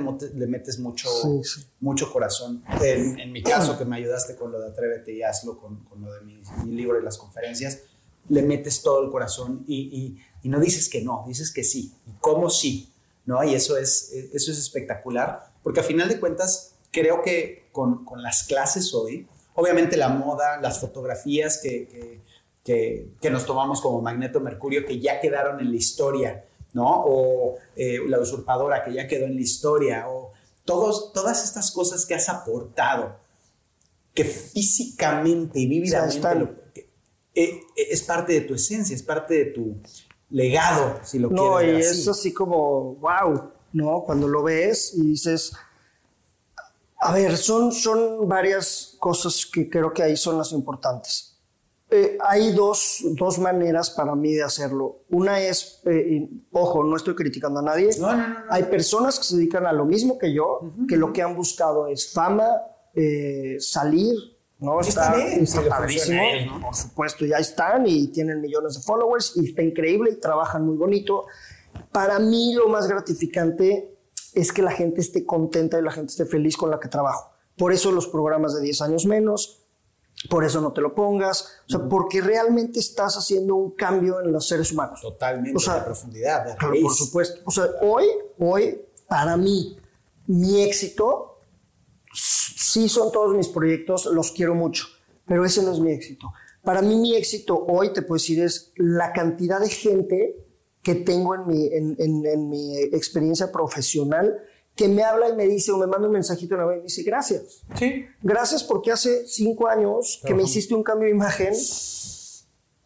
metes mucho, Sí, sí. mucho corazón. En, en mi caso, que me ayudaste con lo de Atrévete y Hazlo, con, con lo de mi, mi libro y las conferencias, le metes todo el corazón y, y- y no dices que no, dices que sí. ¿Y cómo sí? ¿No? Y eso es, eso es espectacular, porque a final de cuentas, creo que con, con las clases hoy, obviamente la moda, las fotografías que, que, que- que nos tomamos como Magneto Mercurio, que ya quedaron en la historia, ¿no? O eh, la usurpadora, que ya quedó en la historia, o todos, todas estas cosas que has aportado, que físicamente y vívidamente lo- eh, eh, es parte de tu esencia, es parte de tu legado, si lo No, y quieres ver es así. así como, wow, ¿no? Cuando lo ves y dices, a ver, son, son varias cosas que creo que ahí son las importantes. Eh, hay dos, dos maneras para mí de hacerlo. Una es, eh, y, ojo, no estoy criticando a nadie. No, no, no, no. Hay personas que se dedican a lo mismo que yo, que lo que han buscado es fama, eh, salir, ¿no? Está bien, está si le padrísimo, él, ¿no? Por supuesto, ya están y tienen millones de followers y está increíble y trabajan muy bonito. Para mí lo más gratificante es que la gente esté contenta y la gente esté feliz con la que trabajo. Por eso los programas de 10 años menos, por eso no te lo pongas, o sea, porque realmente estás haciendo un cambio en los seres humanos. Totalmente, O sea, de profundidad, de Claro, por supuesto. O sea, hoy, hoy, para mí, mi éxito, sí son todos mis proyectos, los quiero mucho, pero ese no es mi éxito. Para mí, mi éxito hoy, te puedo decir, es la cantidad de gente que tengo en mi, en, en- en mi experiencia profesional que me habla y me dice, o me manda un mensajito una vez y me dice, gracias. Sí. Gracias porque hace cinco años que me hiciste un cambio de imagen,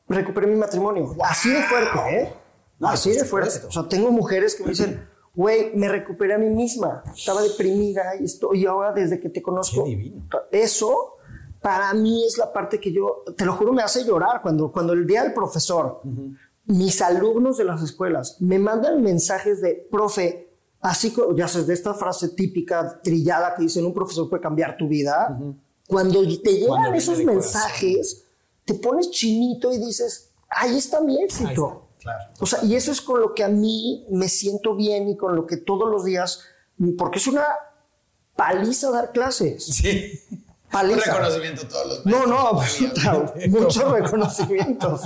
recuperé mi matrimonio. Así de fuerte, ¿eh? No, Así por de fuerte. supuesto. O sea, tengo mujeres que me dicen, güey, me recuperé a mí misma. Estaba deprimida y estoy y ahora desde que te conozco. Qué divino. Eso, para mí es la parte que yo, te lo juro, me hace llorar cuando, cuando el día del profesor, mis alumnos de las escuelas me mandan mensajes de, profe, así como, ya sabes, de esta frase típica, trillada que dicen, un profesor puede cambiar tu vida. Cuando te llegan Cuando esos mensajes, te pones chinito y dices, ahí está mi éxito. Claro. O sea, y eso es con lo que a mí me siento bien y con lo que todos los días, porque es una paliza dar clases. Sí. Paliza. Un reconocimiento a todos los No, no, obviamente. muchos reconocimientos.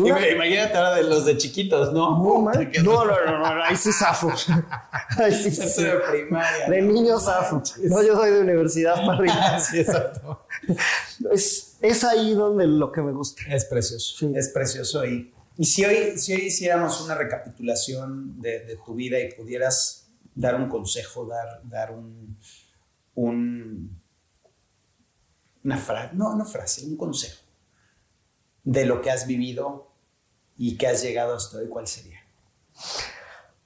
Una- Imagínate ahora de los de chiquitos, ¿no? muy mal. No, no, no, no, ahí sí zafo. Ahí sí, sí. Tercero de primaria. De ¿no? niño zafo. No, yo soy de universidad para arriba. sí, exacto. Es, es ahí donde lo que me gusta. Es precioso, Sí. es precioso. Y, y si, hoy, si hoy hiciéramos una recapitulación de, de tu vida y pudieras dar un consejo, dar, dar un, un- una frase, no, no frase, un consejo de lo que has vivido y que has llegado hasta hoy, ¿cuál sería?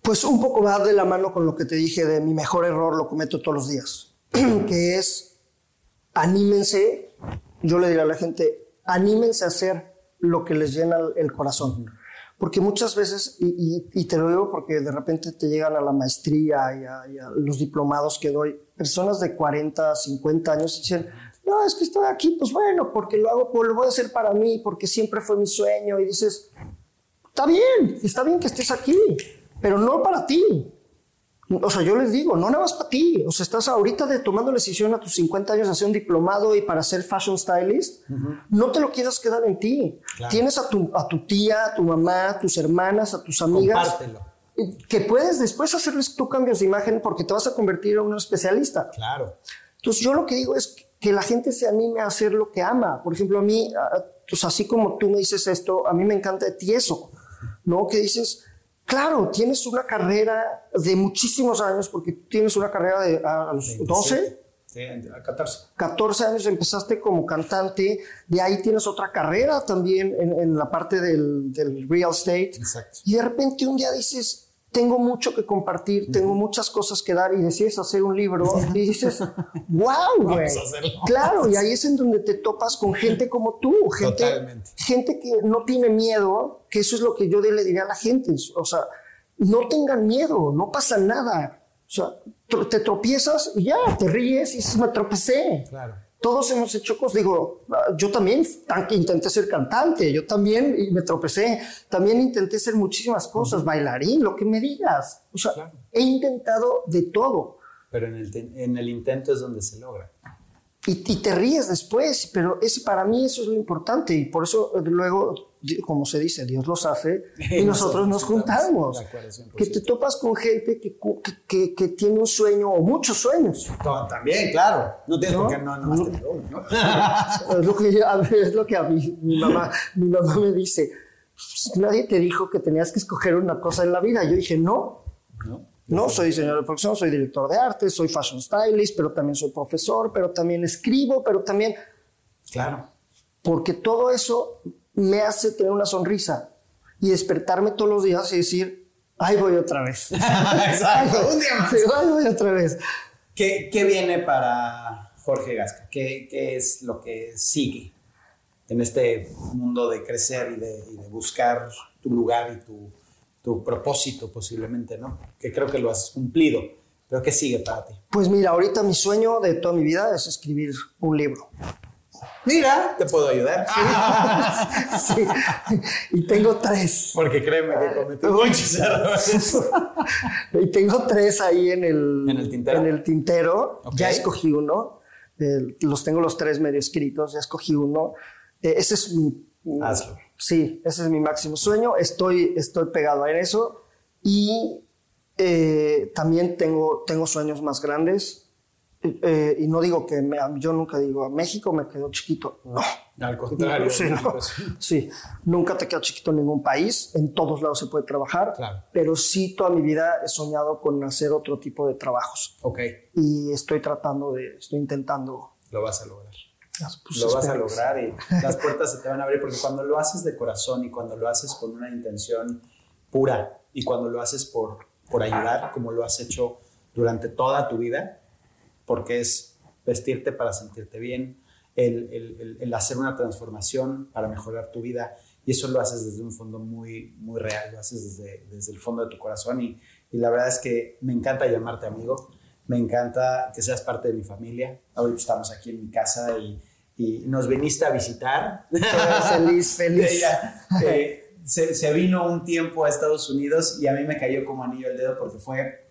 Pues un poco va de la mano con lo que te dije de mi mejor error, lo cometo todos los días, que es anímense, yo le diría a la gente, anímense a hacer lo que les llena el- corazón. Porque muchas veces, y, te lo digo porque de repente te llegan a la maestría y a, los diplomados que doy, personas de 40, 50 años dicen, no, es que estoy aquí, pues bueno, porque lo hago, pues lo voy a hacer para mí, porque siempre fue mi sueño. Y dices, Está bien, está bien que estés aquí, pero no para ti. O sea, yo les digo, no nada más para ti. O sea, estás ahorita de, tomando la decisión a tus 50 años de hacer un diplomado y para ser fashion stylist. No te lo quieras quedar en ti. Claro. Tienes a tu, a tu tía, a tu mamá, a tus hermanas, a tus amigas. Compártelo. Que puedes después hacerles tu cambios de imagen porque te vas a convertir en un especialista. Claro. Entonces yo lo que digo es que la gente se anime a hacer lo que ama. Por ejemplo, a mí, pues así como tú me dices esto, a mí me encanta de ti eso, ¿no? Que dices, claro, tienes una carrera de muchísimos años, porque tienes una carrera de a, a los 12, Sí, a 14. 14 años empezaste como cantante, de ahí tienes otra carrera también en, en la parte del, del real estate. Exacto. Y de repente un día dices, tengo mucho que compartir, tengo muchas cosas que dar y decides hacer un libro y dices, wow, güey. Claro, y ahí es en donde te topas con gente como tú, gente, Totalmente. gente que no tiene miedo, que eso es lo que yo le diría a la gente. O sea, no tengan miedo, no pasa nada. O sea, te tropiezas y ya, te ríes y dices, me tropecé. Claro. Todos hemos hecho cosas, digo, ah, yo también intenté ser cantante, yo también y me tropecé, también intenté ser muchísimas cosas, bailarín, lo que me digas. O sea, Claro. he intentado de todo. Pero en el, en el intento es donde se logra. Y, y te ríes después, pero ese, para mí eso es lo importante y por eso eh, luego, como se dice, Dios los hace y nosotros nos juntamos. De acuerdo, 100%. Que te topas con gente que, que, que- tiene un sueño o muchos sueños. No, También, claro. No tienes ¿No? por qué no, no, tener uno, ¿no? Es lo que, yo- es lo que a mí, mi, mamá, mi mamá me dice. "Pues, Nadie te dijo que tenías que escoger una cosa en la vida. Yo dije, no, ¿No? no, soy diseñador de producción, soy director de arte, soy fashion stylist, pero también soy profesor, pero también escribo, pero también... Claro. Porque todo eso me hace tener una sonrisa y despertarme todos los días y decir, ahí voy otra vez. Exacto, un día más. Ahí voy otra vez. ¿Qué, qué viene para Jorge Gasca? ¿Qué, qué es lo que sigue en este mundo de crecer y de, y de buscar tu lugar y tu, tu propósito posiblemente, ¿no? Que creo que lo has cumplido. Pero ¿qué sigue para ti? Pues mira, ahorita mi sueño de toda mi vida es escribir un libro. Mira, te puedo ayudar. Sí, y tengo tres. Porque créeme que cometí muchos errores. Y tengo tres ahí en el, ¿En el tintero? en el tintero. Ya escogí uno. Eh, los tengo los tres medio escritos. Ya escogí uno. Eh, ese es mi. Hazlo. Sí, ese es mi máximo sueño. Estoy, estoy pegado en eso. Y eh, también tengo, tengo sueños más grandes. Eh, y no digo que me- yo nunca digo México me quedó chiquito. No. Al contrario. Sí, no. pues, Sí, nunca te queda chiquito en ningún país, en todos lados se puede trabajar, Claro. pero sí toda mi vida he soñado con hacer otro tipo de trabajos Ok, y estoy tratando de, estoy intentando. lo vas a lograr. pues, lo vas a lograr y las puertas se te van a abrir porque cuando lo haces de corazón y cuando lo haces con una intención pura y cuando lo haces por, por ayudar, como lo has hecho durante toda tu vida, porque es vestirte para sentirte bien, el, el, el, hacer una transformación para mejorar tu vida. Y eso lo haces desde un fondo muy, muy real, lo haces desde, desde el fondo de tu corazón. Y, y, la verdad es que me encanta llamarte amigo, me encanta que seas parte de mi familia. Hoy estamos aquí en mi casa y, y nos viniste a visitar. Feliz, feliz. Eh, se, se, vino un tiempo a Estados Unidos y a mí me cayó como anillo el dedo porque fue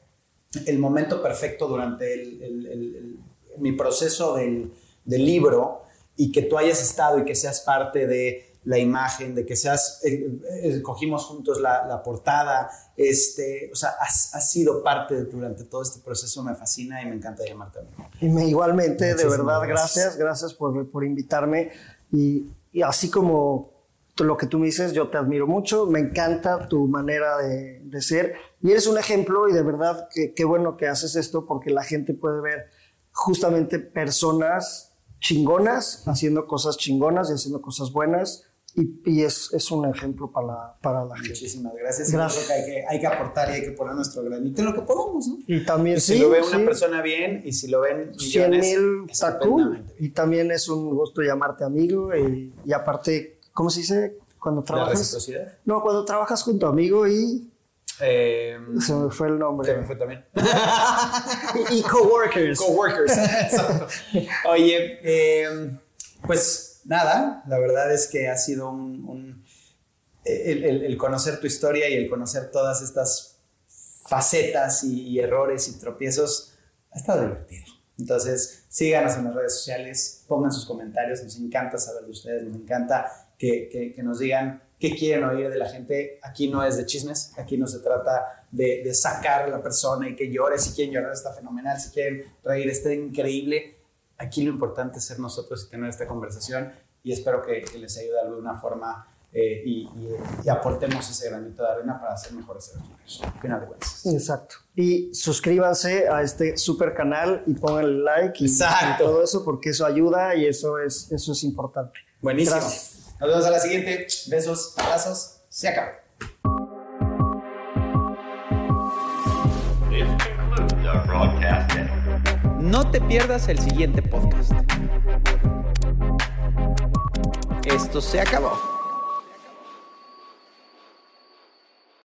el momento perfecto durante el, el, mi proceso del, del, libro y que tú hayas estado y que seas parte de la imagen, de que seas, eh, eh, cogimos juntos la, la, portada, este, o sea, has, has, sido parte durante todo este proceso, me fascina y me encanta llamarte a mí. Y me, igualmente, de verdad, gracias, gracias, por, por invitarme y, y así como lo que tú me dices, yo te admiro mucho, me encanta tu manera de, de ser y eres un ejemplo y de verdad qué bueno que haces esto porque la gente puede ver justamente personas chingonas haciendo cosas chingonas y haciendo cosas buenas y, y es, es, un ejemplo para la, para la gente. Muchísimas gracias. gracias. Que hay, que hay, que aportar y hay que poner nuestro granito en lo que podamos, ¿no? Y también, y si sí, lo ve sí. una persona bien y si lo ven 100 mil cool. Y también es un gusto llamarte amigo y, y aparte, ¿cómo se dice? Cuando trabajas. ¿La reciprocidad? No, cuando trabajas con tu amigo y eh, se me fue el nombre. Se me fue también. y, y coworkers. Coworkers. Oye, eh, pues nada, la verdad es que ha sido un, un el, el, el, conocer tu historia y el conocer todas estas facetas y, y, errores y tropiezos ha estado divertido. Entonces, síganos en las redes sociales, pongan sus comentarios, nos encanta saber de ustedes, nos encanta que, que, que nos digan qué quieren oír de la gente. Aquí no es de chismes, aquí no se trata de, de sacar a la persona y que llore. Si quieren llorar está fenomenal, si quieren reír está increíble. Aquí lo importante es ser nosotros y tener esta conversación y espero que, que les ayude de alguna forma eh, y, y, y, aportemos ese granito de arena para ser mejores. Al final de cuentas. Exacto. Y suscríbanse a este super canal y pónganle like y, y, todo eso porque eso ayuda y eso es, eso es importante. Buenísimo. Gracias. Nos vemos a la siguiente. Besos, abrazos. Se acabó. No te pierdas el siguiente podcast. Esto se acabó.